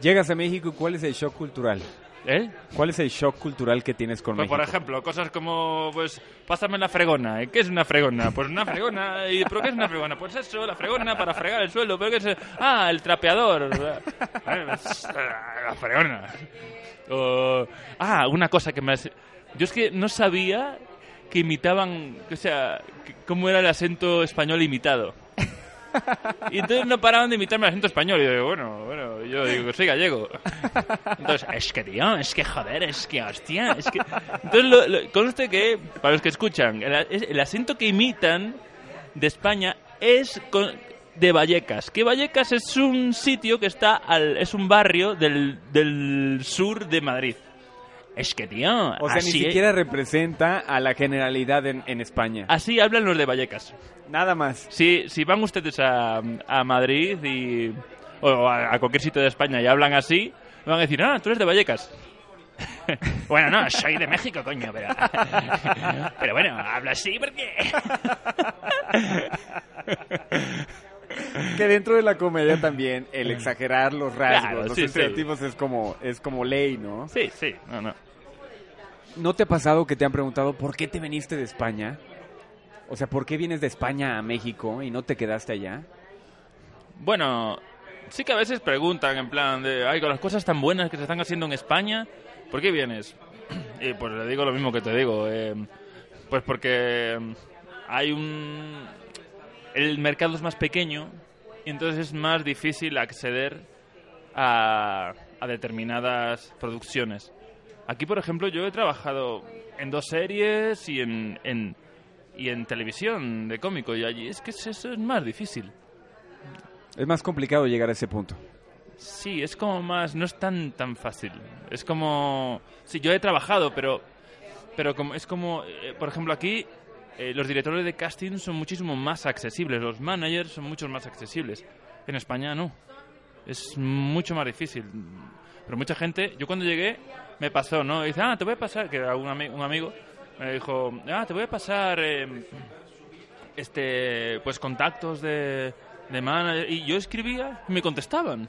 Llegas a México y ¿cuál es el shock cultural? ¿Eh? ¿Cuál es el shock cultural que tienes con Pues, México? por ejemplo, cosas como, pues, pásame la fregona. ¿Y ¿Qué es una fregona? Pues una fregona. ¿Y pero qué es una fregona? Pues eso, la fregona para fregar el suelo. ¿Pero qué es? Ah, el trapeador. Eh, La fregona. O- ah, una cosa que me... hace- Yo es que no sabía que imitaban, o sea, cómo era el acento español imitado. Y entonces no paraban de imitarme el acento español. Y yo digo, bueno, bueno, yo digo soy gallego. Entonces, es que tío, es que joder, es que hostia, es que... Entonces, lo, lo- conste que, para los que escuchan, el, es- el acento que imitan de España es con- de Vallecas. Que Vallecas es un sitio que está al... es un barrio del, del sur de Madrid. Es que tío, O sea, ni así, siquiera representa a la generalidad en, en España. así hablan los de Vallecas. Nada más. Si, si van ustedes a, a Madrid y, o a, a cualquier sitio de España y hablan así, van a decir, ah, tú eres de Vallecas. bueno, no, soy de México, coño, pero... pero bueno, habla así porque... Que dentro de la comedia también el exagerar los rasgos, Claro, los sí, sí. estereotipos es como es como ley, ¿no? sí, sí, no, no. ¿No te ha pasado que te han preguntado por qué te viniste de España? O sea, ¿por qué vienes de España a México y no te quedaste allá? Bueno, sí que a veces preguntan en plan de, ay, con las cosas tan buenas que se están haciendo en España, ¿por qué vienes? Y pues le digo lo mismo que te digo, eh, pues porque mm, hay un... El mercado es más pequeño y entonces es más difícil acceder a, a determinadas producciones. Aquí, por ejemplo, yo he trabajado en dos series y en, en- y en televisión de cómico y allí es que es- eso es más difícil. Es más complicado llegar a ese punto. Sí, es como más, no es tan tan fácil. Es como, sí, yo he trabajado, pero, pero como es como, eh, por ejemplo, aquí eh, los directores de casting son muchísimo más accesibles, los managers son mucho más accesibles. En España no, es mucho más difícil. Pero mucha gente, yo cuando llegué me pasó, ¿no? dice, ah, te voy a pasar, que un, ami- un amigo me dijo, ah, te voy a pasar, eh, este, pues contactos de, de manager y yo escribía y me contestaban.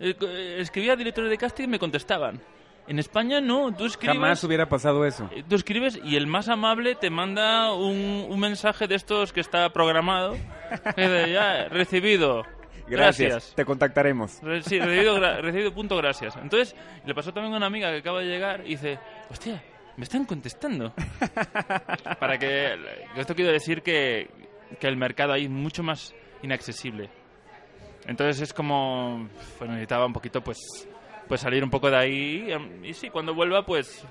Eh, eh, escribía a directores de casting y me contestaban. En España no, tú escribes... Jamás hubiera pasado eso. Eh, Tú escribes y el más amable te manda un, un mensaje de estos que está programado. que ya, recibido. Gracias. Te contactaremos. Re- Sí, recibido, gra- recibido punto gracias. Entonces, le pasó también a una amiga que acaba de llegar y dice, hostia, me están contestando. Para que... Esto quiero decir que, que el mercado ahí es mucho más inaccesible. Entonces es como... Pues necesitaba un poquito, pues, pues salir un poco de ahí. em, Y sí, cuando vuelva, pues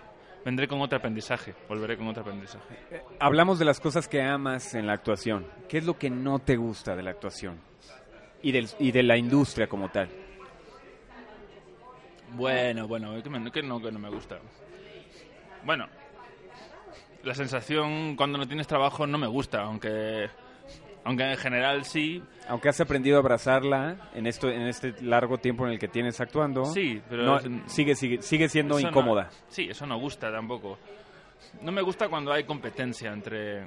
vendré con otro aprendizaje. Volveré con otro aprendizaje. Hablamos de las cosas que amas en la actuación. ¿Qué es lo que no te gusta de la actuación? Y, del, y de la industria como tal. Bueno, bueno, que, me- que no, que no me gusta. Bueno, la sensación cuando no tienes trabajo no me gusta, aunque, aunque en general sí. Aunque has aprendido a abrazarla en esto en este largo tiempo en el que tienes actuando, Sí, pero no, es- sigue, sigue, sigue siendo Eso no- incómoda. sí, eso no gusta tampoco. No me gusta cuando hay competencia entre...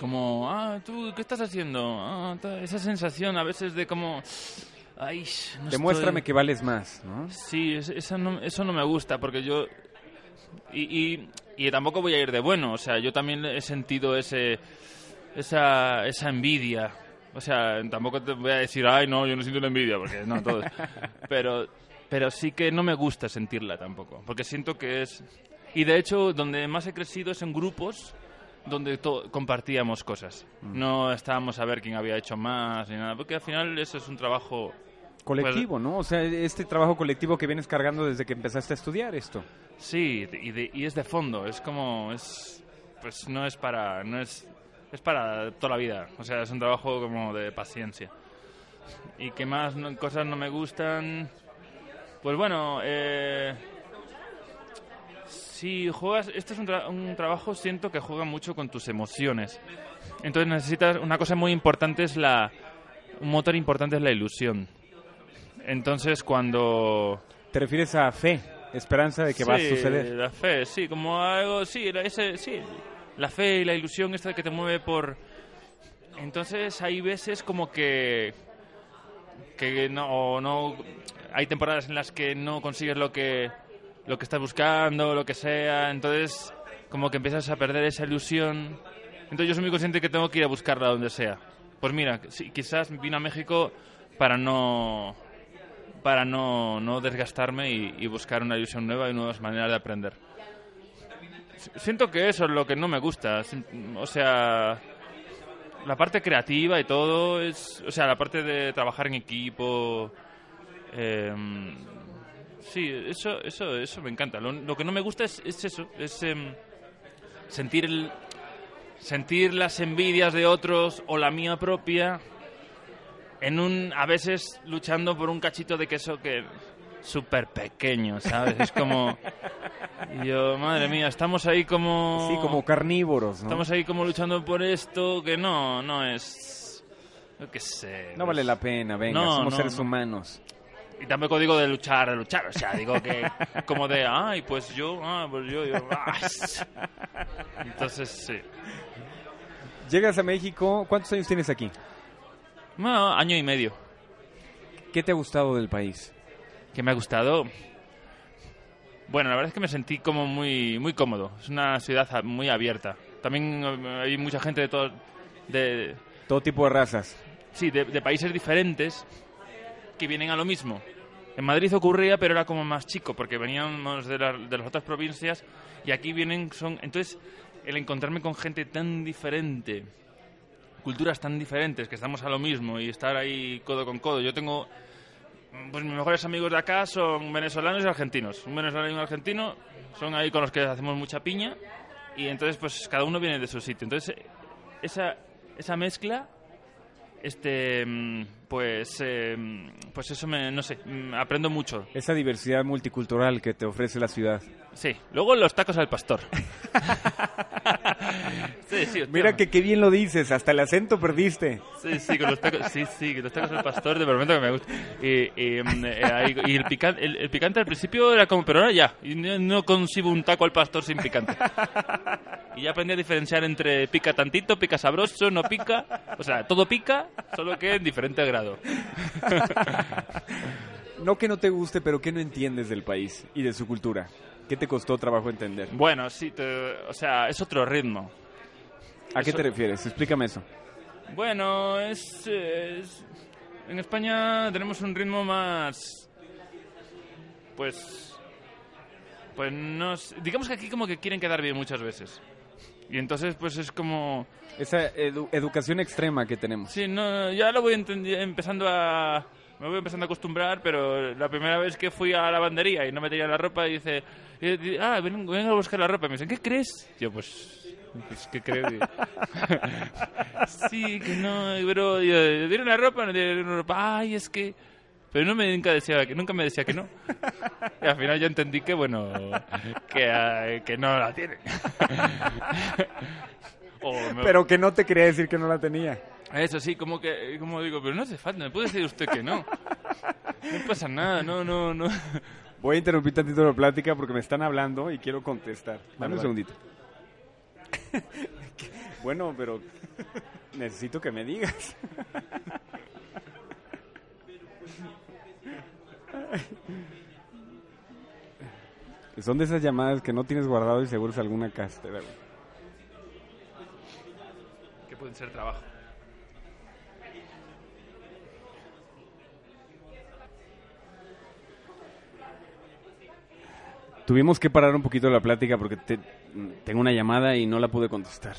Como, ah, tú, ¿qué estás haciendo? Ah, esa sensación a veces de como... Ay, no Demuéstrame estoy- que vales más, ¿no? Sí, es- no, eso no me gusta porque yo... Y, y, y tampoco voy a ir de bueno, o sea, yo también he sentido ese, esa, esa envidia. O sea, tampoco te voy a decir, ay, no, yo no siento la envidia, porque no, todos. pero, pero sí que no me gusta sentirla tampoco, porque siento que es... Y de hecho, donde más he crecido es en grupos donde compartíamos cosas. No estábamos a ver quién había hecho más ni nada, porque al final eso es un trabajo Colectivo, ¿no? O sea, este trabajo colectivo que vienes cargando desde que empezaste a estudiar esto. Sí, y, de- y es de fondo, es como, es, pues no es para, no es, es para toda la vida, o sea, es un trabajo como de paciencia. Y que más no- cosas no me gustan, pues bueno, eh, si juegas, este es un, tra- un trabajo, siento que juega mucho con tus emociones. Entonces necesitas, una cosa muy importante es la, un motor importante es la ilusión. Entonces cuando... ¿Te refieres a fe, esperanza de que va a suceder? La fe, sí, como algo, sí, ese, sí, la fe y la ilusión esta que te mueve por... Entonces hay veces como que que no, no hay temporadas en las que no consigues lo que lo que estás buscando, lo que sea, entonces como que empiezas a perder esa ilusión. Entonces yo soy muy consciente que tengo que ir a buscarla donde sea. Pues mira, sí, quizás vine a México para no para no, no desgastarme y, y buscar una ilusión nueva y nuevas maneras de aprender. Siento que eso es lo que no me gusta. O sea, la parte creativa y todo es, o sea, la parte de trabajar en equipo. em, sí, eso, eso, eso me encanta. Lo, lo que no me gusta es, es eso, es em, sentir el, sentir las envidias de otros o la mía propia en un a veces luchando por un cachito de queso que súper pequeño, ¿sabes? Es como y yo, madre mía, estamos ahí como Sí, como carnívoros, ¿no? Estamos ahí como luchando por esto que no, no es... Yo qué sé. No pues- vale la pena, venga, No, somos no, seres no. humanos. Y tampoco digo de luchar, de luchar. O sea, digo que como de, ay, pues yo, ah, pues yo, yo. ah". Entonces, sí. Llegas a México, ¿cuántos años tienes aquí? Bueno, año y medio. ¿Qué te ha gustado del país? Que me ha gustado. Bueno, la verdad es que me sentí como muy, muy cómodo. Es una ciudad muy abierta. También eh, hay mucha gente de todo, de, Todo tipo de razas. sí, de, de países diferentes que vienen a lo mismo. En Madrid ocurría, pero era como más chico, porque veníamos de, la- de las otras provincias y aquí vienen, son... Entonces, el encontrarme con gente tan diferente, culturas tan diferentes, que estamos a lo mismo y estar ahí codo con codo. Yo tengo... Pues mis mejores amigos de acá son venezolanos y argentinos. Un venezolano y un argentino son ahí con los que hacemos mucha piña y entonces pues cada uno viene de su sitio. Entonces esa, esa mezcla este mm, pues eh, pues eso me no sé mm, aprendo mucho Esa diversidad multicultural que te ofrece la ciudad. sí luego los tacos al pastor sí sí. Mira que qué bien lo dices, hasta el acento perdiste. Sí, sí, con los tacos, sí, sí, con los tacos al pastor, de momento que me gusta. Y, y, mm, eh, y el, picante, el, el picante al principio era como, pero ahora ya, no concibo un taco al pastor sin picante. Y ya aprendí a diferenciar entre pica tantito, pica sabroso, no pica. O sea, todo pica, solo que en diferente grado. No que no te guste, pero que no entiendes del país y de su cultura. ¿Qué te costó trabajo entender? Bueno, sí, te- o sea, es otro ritmo. ¿A qué te refieres? Explícame eso. Bueno, es, es- En España tenemos un ritmo más... Pues... Pues no... sé- Digamos que aquí como que quieren quedar bien muchas veces. Y entonces pues es como... Esa edu- educación extrema que tenemos. Sí, no, ya lo voy empezando a... Me voy empezando a acostumbrar, pero la primera vez que fui a la lavandería y no me tenía la ropa, dice... y Ah, ven, ven a buscar la ropa. Y me dicen, ¿qué crees? Yo, pues... pues, ¿Qué crees? Y- sí, que no, pero... Yo, ¿Dieron la ropa? No dieron la ropa. Ay, es que... Pero no me, nunca, decía que, nunca me decía que no. Y al final ya entendí que, bueno, que, ah, que no la tiene. Me- Pero que no te quería decir que no la tenía. eso sí, como que, como digo, pero no hace falta, me puede decir usted que no. No pasa nada, no, no, no. Voy a interrumpir tantito la plática porque me están hablando y quiero contestar. Dame Vale, un vale. segundito. bueno, pero necesito que me digas. Son de esas llamadas que no tienes guardado y seguro es alguna castera. Que pueden ser trabajo. Tuvimos que parar un poquito la plática porque te- tengo una llamada y no la pude contestar.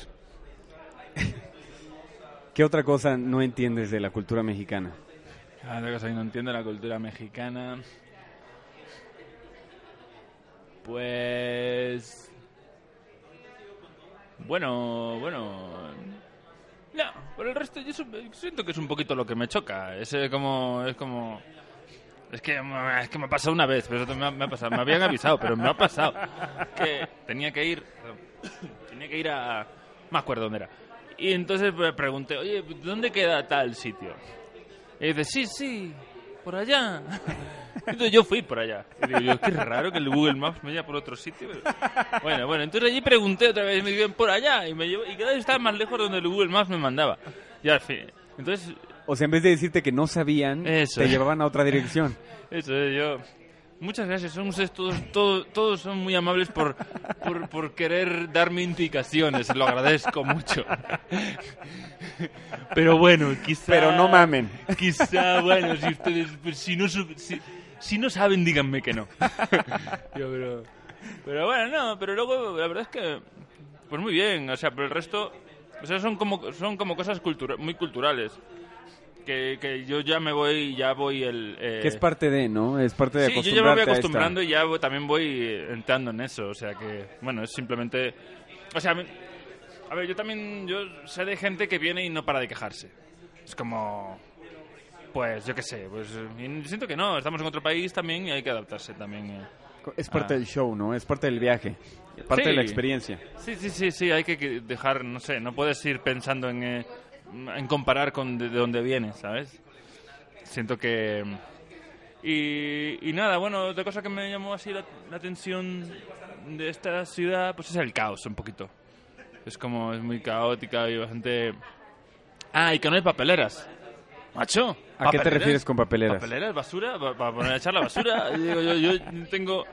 ¿Qué otra cosa no entiendes de la cultura mexicana? Que no entiendo la cultura mexicana. Pues. Bueno, bueno. No, por el resto yo siento que es un poquito lo que me choca. Es eh, como. Es como. Es que, es que me ha pasado una vez, pero me me. Me habían avisado, pero me ha pasado. Que tenía que ir. Tenía que ir a. Me acuerdo dónde era. Y entonces pues, pregunté, oye, ¿dónde queda tal sitio? Y dice, sí, sí, por allá. Entonces yo fui por allá. Y digo, yo, qué raro que el Google Maps me lleva por otro sitio. Bueno, bueno, entonces allí pregunté otra vez y me dijeron, por allá. Y, me llevó, y cada vez estaba más lejos de donde el Google Maps me mandaba. Y al fin, entonces, O sea, en vez de decirte que no sabían, Eso. te llevaban a otra dirección. eso es, yo... Muchas gracias, son ustedes todos, todos, todos son muy amables por, por, por querer darme indicaciones, lo agradezco mucho. Pero bueno, quizá... Pero no mamen. Quizá, bueno, si ustedes, pues, si no, su- si, si no saben, díganme que no. Yo, pero, pero bueno, no, pero luego la verdad es que, pues muy bien, o sea, pero el resto, o sea, son como, son como cosas cultura, muy culturales. Que, que yo ya me voy, ya voy el... eh, Que es parte de, ¿no? Es parte de Sí, yo ya me voy acostumbrando y ya voy- también voy eh, entrando en eso. O sea que, bueno, es simplemente. O sea, a ver, yo también. Yo sé de gente que viene y no para de quejarse. Es como. Pues yo qué sé. Pues siento que no. Estamos en otro país también y hay que adaptarse también. eh. Es parte Ah. del show, ¿no? Es parte del viaje. Parte Sí. de la experiencia. Sí, sí, sí, sí. Hay que que dejar. No sé, no puedes ir pensando en. eh, en comparar con de, de dónde vienes, ¿sabes? Siento que. Y, y nada, bueno, otra cosa que me llamó así la, la atención de esta ciudad, pues es el caos un poquito. Es como, es muy caótica y bastante... Ah, y que no hay papeleras. Macho. ¿A qué te refieres con papeleras? ¿Papeleras? ¿Basura? ¿Pa- ¿Para poner a echar la basura? Y digo, yo, yo tengo...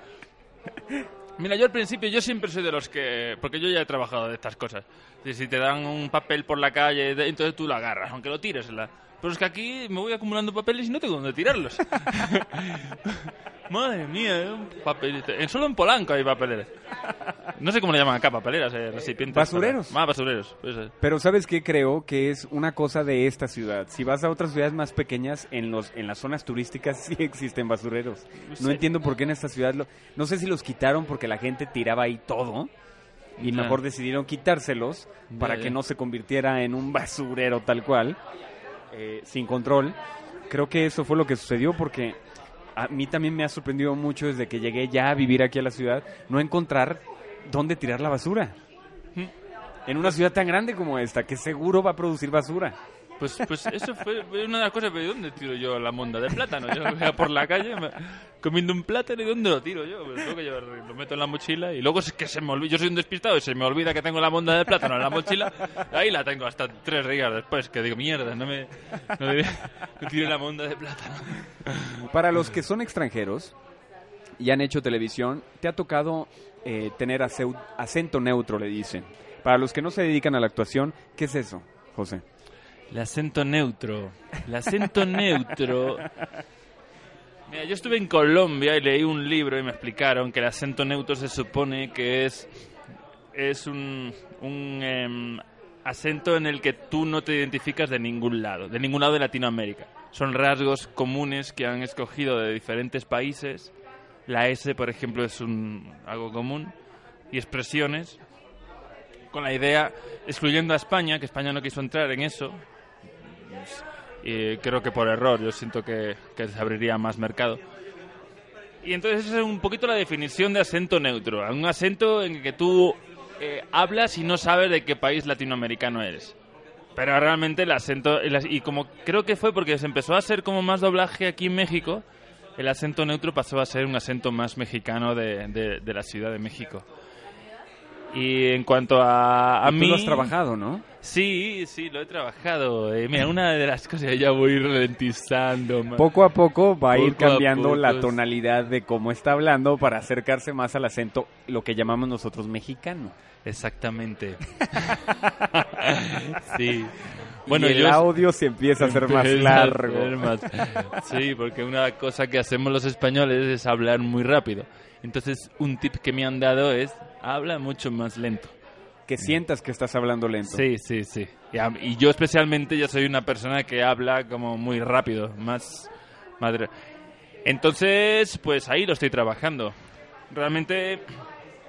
Mira, yo al principio, yo siempre soy de los que... Porque yo ya he trabajado de estas cosas. Si te dan un papel por la calle, entonces tú lo agarras, aunque lo tires. la- Pero es que aquí me voy acumulando papeles y no tengo dónde tirarlos. Madre mía, ¿eh? un papel... en- Solo en Polanco hay papeleras. No sé cómo le llaman acá, papeleras, eh, recipientes. Basureros. para- Ah, basureros. pues, eh. Pero ¿sabes qué? Creo que es una cosa de esta ciudad. Si vas a otras ciudades más pequeñas, en los en las zonas turísticas sí existen basureros. No Sí. entiendo por qué en esta ciudad... lo- no sé si los quitaron porque la gente tiraba ahí todo y Ya. mejor decidieron quitárselos para que no se convirtiera en un basurero tal cual, eh, sin control. Creo que eso fue lo que sucedió porque a mí también me ha sorprendido mucho desde que llegué ya a vivir aquí a la ciudad, no encontrar dónde tirar la basura. En una ciudad tan grande como esta, que seguro va a producir basura. Pues, pues eso fue una de las cosas, pero ¿dónde tiro yo la monda de plátano? Yo voy por la calle comiendo un plátano y ¿dónde lo tiro yo? Pues tengo que llevar- lo meto en la mochila y luego es que se me olvida, yo soy un despistado y se me olvida que tengo la monda de plátano en la mochila, ahí la tengo hasta tres días después, que digo, mierda, no me, no me, no tiré la monda de plátano. Para los que son extranjeros y han hecho televisión, te ha tocado eh, tener acento neutro, le dicen. Para los que no se dedican a la actuación, ¿qué es eso, José? El acento neutro. El acento neutro. Mira, yo estuve en Colombia y leí un libro y me explicaron que el acento neutro se supone que es, es un, un em, acento en el que tú no te identificas de ningún lado, de ningún lado de Latinoamérica. Son rasgos comunes que han escogido de diferentes países. La S, por ejemplo, es un, algo común. Y expresiones con la idea, excluyendo a España, que España no quiso entrar en eso, y creo que por error, yo siento que, que se abriría más mercado. Y entonces esa es un poquito la definición de acento neutro, un acento en el que tú eh, hablas y no sabes de qué país latinoamericano eres. Pero realmente el acento, el y como creo que fue porque se empezó a hacer como más doblaje aquí en México, el acento neutro pasó a ser un acento más mexicano de, de- de la Ciudad de México. Y en cuanto a, a Y tú mí... lo has trabajado, ¿no? Sí, sí, lo he trabajado. Eh, mira, una de las cosas ya voy ralentizando. Poco a poco va a ir a cambiando poco, la tonalidad de cómo está hablando para acercarse más al acento, lo que llamamos nosotros mexicano. Exactamente. sí. Bueno, y el yo- audio se empieza a hacer más largo. más- Sí, porque una cosa que hacemos los españoles es hablar muy rápido. Entonces, un tip que me han dado es habla mucho más lento. Que sientas que estás hablando lento. Sí, sí, sí. Y, a- y yo especialmente, yo soy una persona que habla como muy rápido, más... Madre. Entonces, pues ahí lo estoy trabajando. Realmente,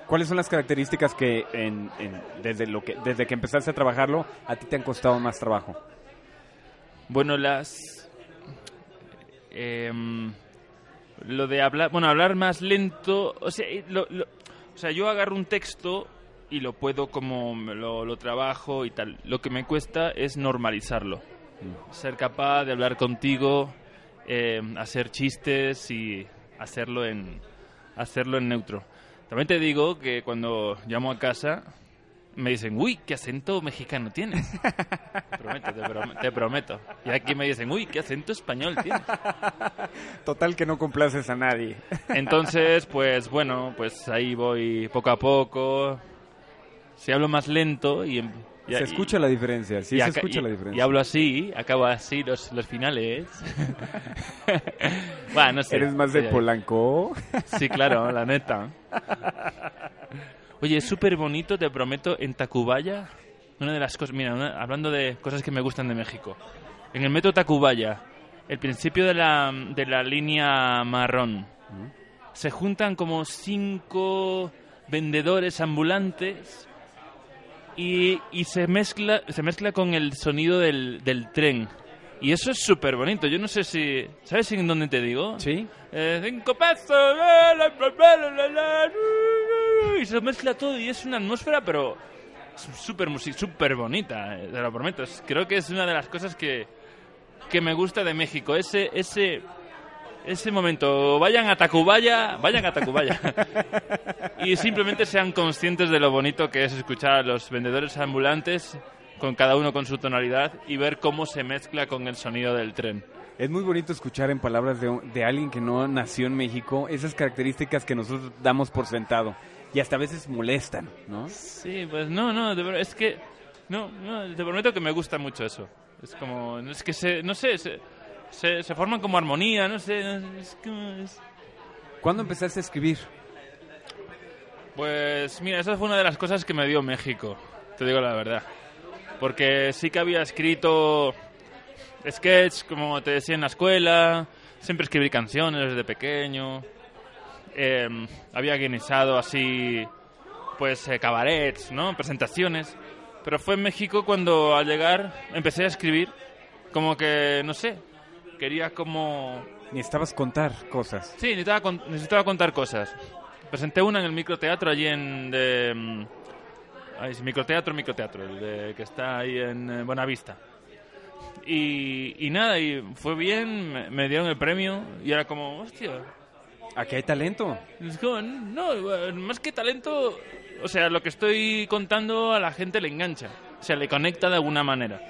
¿Cuáles son las características que en- en- desde, lo que, desde que empezaste a trabajarlo a ti te han costado más trabajo? bueno, las... em, lo de hablar, bueno, hablar más lento, o sea, lo- lo- o sea, yo agarro un texto y lo puedo como, lo, lo trabajo y tal. Lo que me cuesta es normalizarlo. Ser capaz de hablar contigo, eh, hacer chistes y hacerlo en, hacerlo en neutro. También te digo que cuando llamo a casa me dicen, uy, qué acento mexicano tienes. Te prometo, te, prom- te prometo. Y aquí me dicen, uy, qué acento español tienes. Total que no complaces a nadie. Entonces, pues bueno, pues ahí voy poco a poco. Si hablo más lento y... em- y- se y- escucha la diferencia, sí se escucha la diferencia. Y hablo así, acabo así los, los finales. bueno, no sé. ¿Eres más de Polanco? Sí, claro, la neta. Oye, es súper bonito, te prometo, en Tacubaya. Una de las cosas, mira, una- hablando de cosas que me gustan de México. En el metro Tacubaya, el principio de la, de la línea marrón, se juntan como cinco vendedores ambulantes y, y se, mezcla, se mezcla con el sonido del, del tren. Y eso es súper bonito. Yo no sé si... ¿Sabes en dónde te digo? Sí. Eh, cinco la, la, la, la, y se mezcla todo y es una atmósfera, pero súper súper bonita, eh, te lo prometo. Creo que es una de las cosas que, que me gusta de México. Ese, ese, ese momento. Vayan a Tacubaya, vayan a Tacubaya. y simplemente sean conscientes de lo bonito que es escuchar a los vendedores ambulantes con cada uno con su tonalidad y ver cómo se mezcla con el sonido del tren. Es muy bonito escuchar en palabras de, de alguien que no nació en México esas características que nosotros damos por sentado y hasta a veces molestan, ¿no? Sí, pues no, no, de es que no, no, te prometo que me gusta mucho eso. Es como, es que se, no sé, se, se, se forman como armonía, no sé, es es- ¿Cuándo empezaste a escribir? Pues mira, esa fue una de las cosas que me dio México, te digo la verdad. Porque sí que había escrito sketch, como te decía en la escuela, siempre escribí canciones desde pequeño, eh, había guionizado así, pues eh, cabarets, ¿no? Presentaciones. Pero fue en México cuando al llegar empecé a escribir, como que, no sé, quería como Necesitabas contar cosas. Sí, necesitaba, con- necesitaba contar cosas. Presenté una en el microteatro allí en... De, mm, ay, es microteatro, microteatro, el de- que está ahí en eh, Buenavista. Y, y nada, y fue bien, me, me dieron el premio y era como, hostia, Aquí hay talento. es como, no, eh, más que talento, o sea, lo que estoy contando a la gente le engancha, o sea, le conecta de alguna manera.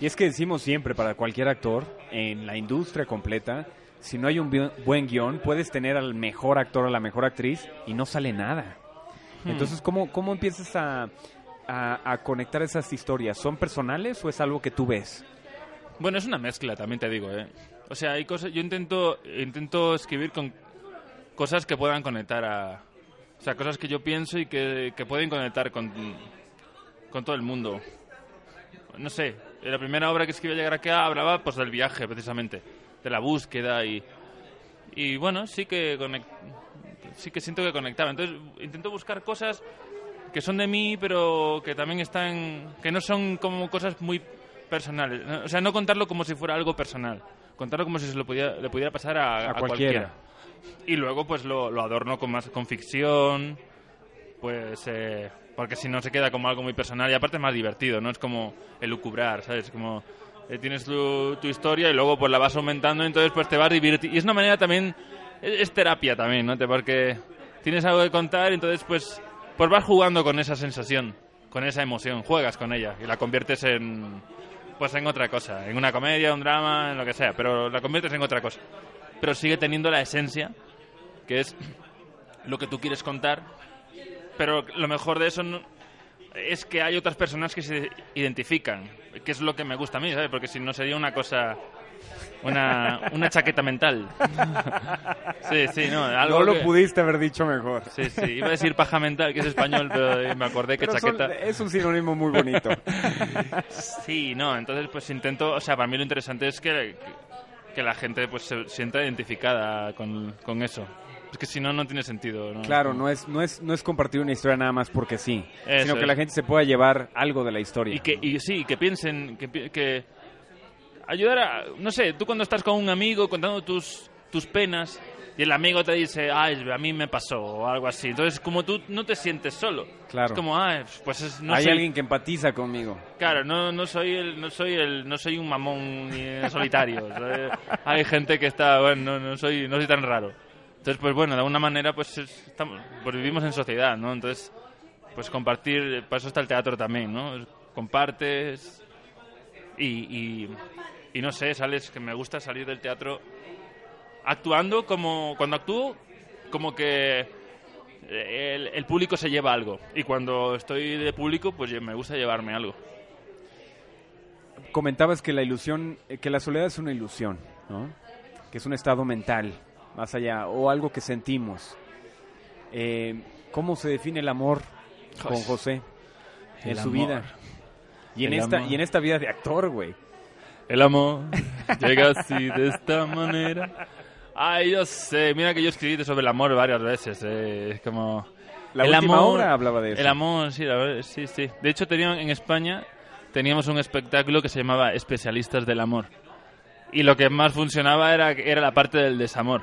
Y es que decimos siempre para cualquier actor, en la industria completa, si no hay un buen guion, puedes tener al mejor actor o la mejor actriz y no sale nada. Entonces, ¿cómo, cómo empiezas a, a- a conectar esas historias? ¿Son personales o es algo que tú ves? Bueno, es una mezcla, también te digo, ¿eh? O sea, hay cosas, yo intento, intento escribir con cosas que puedan conectar a... O sea, cosas que yo pienso y que, que pueden conectar con, con todo el mundo. No sé, la primera obra que escribí a llegar acá hablaba pues del viaje, precisamente, de la búsqueda y... Y bueno, sí que, conec- sí que siento que conectaba. Entonces, intento buscar cosas que son de mí, pero que también están... que no son como cosas muy personales. O sea, no contarlo como si fuera algo personal. Contarlo como si se lo pudiera, le pudiera pasar a, A a cualquiera. cualquiera. Y luego, pues lo, lo adorno con más con ficción, pues... eh, porque si no se queda como algo muy personal y aparte es más divertido, ¿no? Es como elucubrar, ¿sabes? Como eh, tienes tu, tu historia y luego pues la vas aumentando, entonces pues te vas divirtiendo. Y es una manera también, es, es terapia también, ¿no? Porque tienes algo que contar y entonces pues, pues vas jugando con esa sensación, con esa emoción, juegas con ella y la conviertes en, pues en otra cosa, en una comedia, un drama, en lo que sea, pero la conviertes en otra cosa. Pero sigue teniendo la esencia, que es lo que tú quieres contar, pero lo mejor de eso no- es que hay otras personas que se identifican, que es lo que me gusta a mí, ¿sabes? Porque si no sería una cosa, una, una chaqueta mental. Sí, sí, no, algo no lo que- pudiste haber dicho mejor. Sí, sí, iba a decir paja mental, que es español, pero eh, me acordé que Pero son- chaqueta... es un sinónimo muy bonito. Sí, no, entonces pues intento, o sea, para mí lo interesante es que, que la gente pues se sienta identificada con, con eso. Es que si no, no tiene sentido. ¿no? Claro, no es, no, es, no es compartir una historia nada más porque sí, Eso sino que es. la gente se pueda llevar algo de la historia. Y que y sí, que piensen, que, que ayudar a, no sé, tú cuando estás con un amigo contando tus, tus penas y el amigo te dice, ay, a mí me pasó o algo así. Entonces, como tú no te sientes solo. Claro. Es como, ay, pues es, no Hay soy- alguien que empatiza conmigo. Claro, no, no soy el, no soy el, no soy un mamón ni solitario. Hay gente que está, bueno, no, no soy, no soy tan raro. Entonces, pues bueno, de alguna manera, pues es- estamos, pues vivimos en sociedad, ¿no? Entonces, pues compartir, para eso está el teatro también, ¿no? Compartes y, y, y no sé, sales, que me gusta salir del teatro actuando como, cuando actúo, como que el, el público se lleva algo. Y cuando estoy de público, pues me gusta llevarme algo. Comentabas que la ilusión, eh, que la soledad es una ilusión, ¿no? Que es un estado mental, más allá, o algo que sentimos. Eh, ¿Cómo se define el amor con José en el su amor. vida? Y en, esta, amor. y en esta vida de actor, güey. El amor llega así, de esta manera. Ay, yo sé. Mira que yo escribí sobre el amor varias veces. eh, Es como... La el última amor, hablaba de eso. El amor, sí, la sí, sí. De hecho, tenían, en España teníamos un espectáculo que se llamaba Especialistas del Amor. Y lo que más funcionaba era, era la parte del desamor.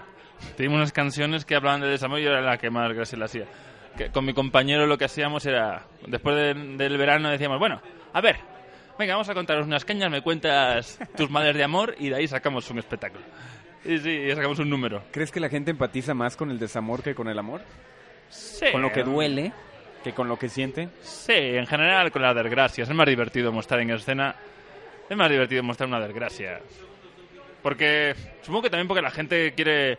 Teníamos unas canciones que hablaban del desamor y yo era la que más gracia le hacía. Que con mi compañero lo que hacíamos era, después de- del verano decíamos, bueno, a ver, venga, vamos a contaros unas cañas, me cuentas tus madres de amor y de ahí sacamos un espectáculo. Y sí, y sacamos un número. ¿Crees que la gente empatiza más con el desamor que con el amor? Sí. ¿Con lo que duele que con lo que siente? Sí, en general con las desgracias. Es más divertido mostrar en escena. Es más divertido mostrar una desgracia. Porque. Supongo que también porque la gente quiere.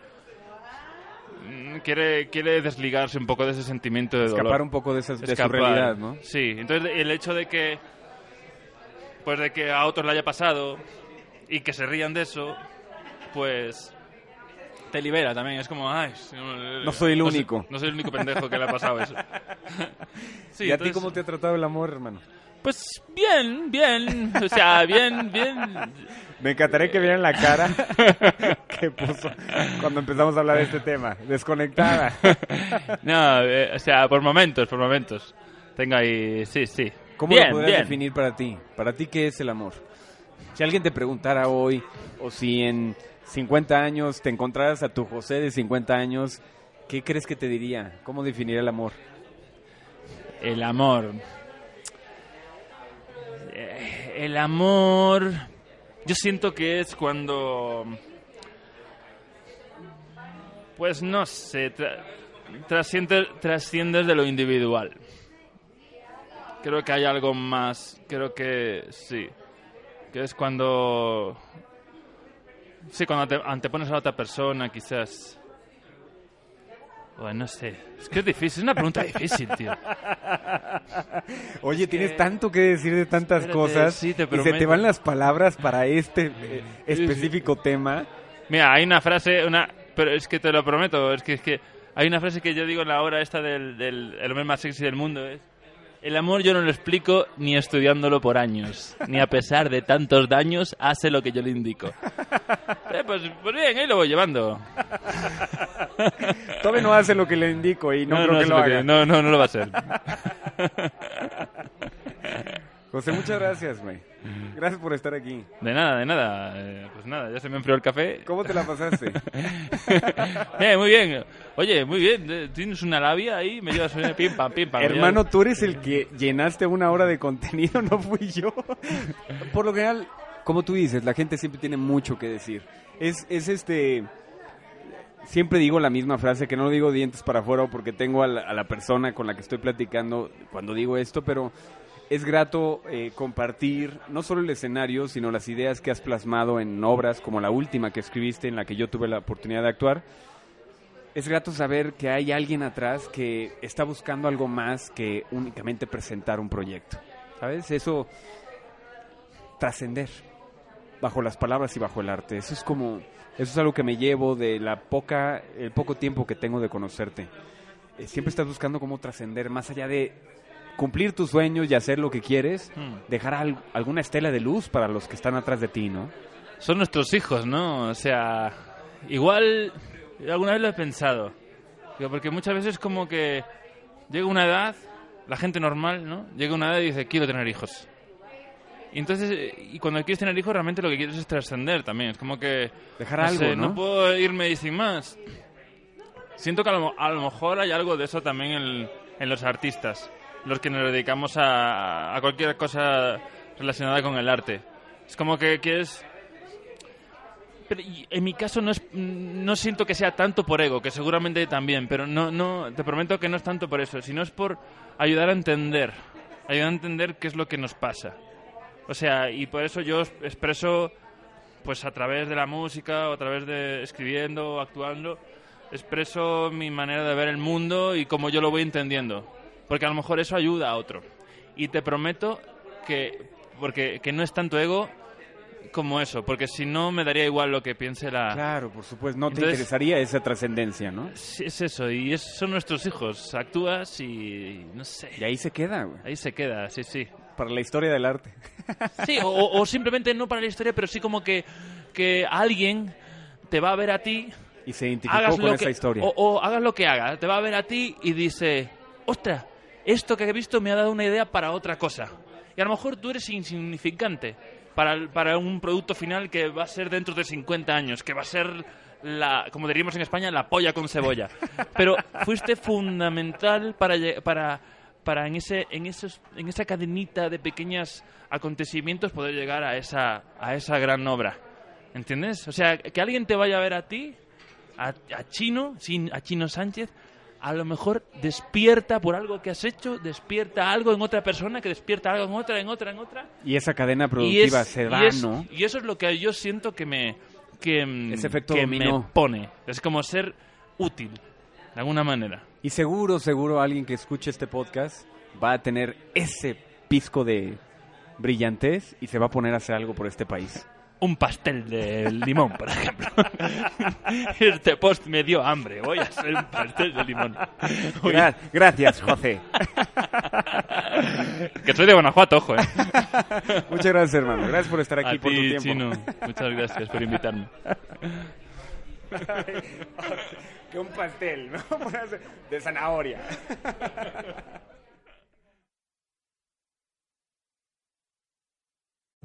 Mm, Quiere, quiere desligarse un poco de ese sentimiento de Escapar dolor. un poco de, esa, de su Escapar. realidad, ¿no? Sí, entonces el hecho de que. Pues de que a otros le haya pasado y que se rían de eso, pues. Te libera también. Es como, ay. No, No soy el no único. no soy el único pendejo que le ha pasado eso. Sí, ¿Y a ti cómo te ha tratado el amor, hermano? pues bien, bien, o sea, bien, bien. Me encantaría que vieran la cara que puso cuando empezamos a hablar de este tema. Desconectada. No, eh, o sea, por momentos, por momentos. Tengo ahí, sí, sí. ¿Cómo bien, lo podrías bien. definir para ti? ¿Para ti qué es el amor? Si alguien te preguntara hoy, o si en 50 años te encontraras a tu José de 50 años, ¿qué crees que te diría? ¿Cómo definir el amor? El amor. Eh, El amor. Yo siento que es cuando... Pues no sé, tra- trasciende- trasciendes de lo individual. Creo que hay algo más, creo que sí. Que es cuando... Sí, cuando te antepones a la otra persona, quizás... Bueno, no sé. Es que es difícil, es una pregunta difícil, tío. Oye, tienes tanto que decir de tantas Espérate, cosas sí, te y se te van las palabras para este eh, específico tema. Mira, hay una frase, una, pero es que te lo prometo, es que, es que hay una frase que yo digo en la hora esta del, del el hombre más sexy del mundo, es el amor yo no lo explico ni estudiándolo por años, ni a pesar de tantos daños hace lo que yo le indico. Eh, pues, pues bien, ahí lo voy llevando. Todavía no hace lo que le indico y no, creo que es lo lo haga. no, no, no lo va a hacer. José, muchas gracias, güey. Gracias por estar aquí. De nada, de nada. Eh, pues nada, ya se me enfrió el café. ¿Cómo te la pasaste? Bien, muy bien. Oye, muy bien. eh, Tienes una labia ahí, me llevas eh, pim pam, pim pam. Hermano, tú eres el que llenaste una hora de contenido, no fui yo. Por lo general, como tú dices, la gente siempre tiene mucho que decir. Es, es este... Siempre digo la misma frase, que no lo digo dientes para afuera porque tengo a la, a la persona con la que estoy platicando cuando digo esto, pero es grato eh, compartir no solo el escenario, sino las ideas que has plasmado en obras como la última que escribiste en la que yo tuve la oportunidad de actuar. Es grato saber que hay alguien atrás que está buscando algo más que únicamente presentar un proyecto. ¿Sabes? Eso trascender bajo las palabras y bajo el arte. Eso es como eso es algo que me llevo de la poca el poco tiempo que tengo de conocerte. Eh, siempre estás buscando cómo trascender más allá de cumplir tus sueños y hacer lo que quieres, Hmm. dejar al- alguna estela de luz para los que están atrás de ti, ¿no? Son nuestros hijos, ¿no? O sea, igual alguna vez lo he pensado. Porque muchas veces como que llega una edad, la gente normal, ¿no? Llega una edad y dice, quiero tener hijos. Y entonces, y cuando quieres tener hijos, realmente lo que quieres es trascender también. Es como que... Dejar no algo, sé, ¿no? puedo irme y sin más. Siento que a lo, a lo mejor hay algo de eso también en, en los artistas, los que nos dedicamos a, a cualquier cosa relacionada con el arte. Es como que quieres... Pero en mi caso no, es, no siento que sea tanto por ego, que seguramente también, pero no, no, te prometo que no es tanto por eso, sino es por ayudar a entender, ayudar a entender qué es lo que nos pasa. O sea, y por eso yo expreso, pues a través de la música, o a través de escribiendo, actuando, expreso mi manera de ver el mundo y cómo yo lo voy entendiendo. Porque a lo mejor eso ayuda a otro. Y te prometo que, porque, que no es tanto ego como eso, porque si no me daría igual lo que piense la... Claro, por supuesto, no te Entonces- interesaría esa trascendencia, ¿no? Sí, es eso, y es- son nuestros hijos. Actúas y no sé. Y ahí se queda, güey, Ahí se queda, sí, sí. para la historia del arte. Sí, o, o simplemente no para la historia, pero sí como que, que alguien te va a ver a ti, Y se identificó con lo esa que, historia. O, o hagas lo que hagas, te va a ver a ti y dice, ostras, esto que he visto me ha dado una idea para otra cosa. Y a lo mejor tú eres insignificante para, el- para un producto final que va a ser dentro de 50 años, que va a ser la, como diríamos en España, la polla con cebolla. Pero fuiste fundamental para, para, para en, ese, en, esos, en esa cadenita de pequeños acontecimientos poder llegar a esa, a esa gran obra. ¿Entiendes? O sea, que alguien te vaya a ver a ti, a, a Chino, sin, a Chino Sánchez, a lo mejor despierta por algo que has hecho, despierta algo en otra persona, que despierta algo en otra, en otra, en otra. Y esa cadena productiva es- se y es- ¿no? y eso es lo que yo siento que me, que, mm, Ese efecto que me pone. Es como ser útil, de alguna manera. Y seguro, seguro alguien que escuche este podcast va a tener ese pisco de brillantez y se va a poner a hacer algo por este país. Un pastel de limón, por ejemplo. este post me dio hambre. Voy a hacer un pastel de limón. Gracias, José. que soy de Guanajuato, ojo, ¿eh? Muchas gracias, hermano. Gracias por estar aquí A por tu ti, tiempo. Chino. Muchas gracias por invitarme. que un pastel, ¿no? De zanahoria.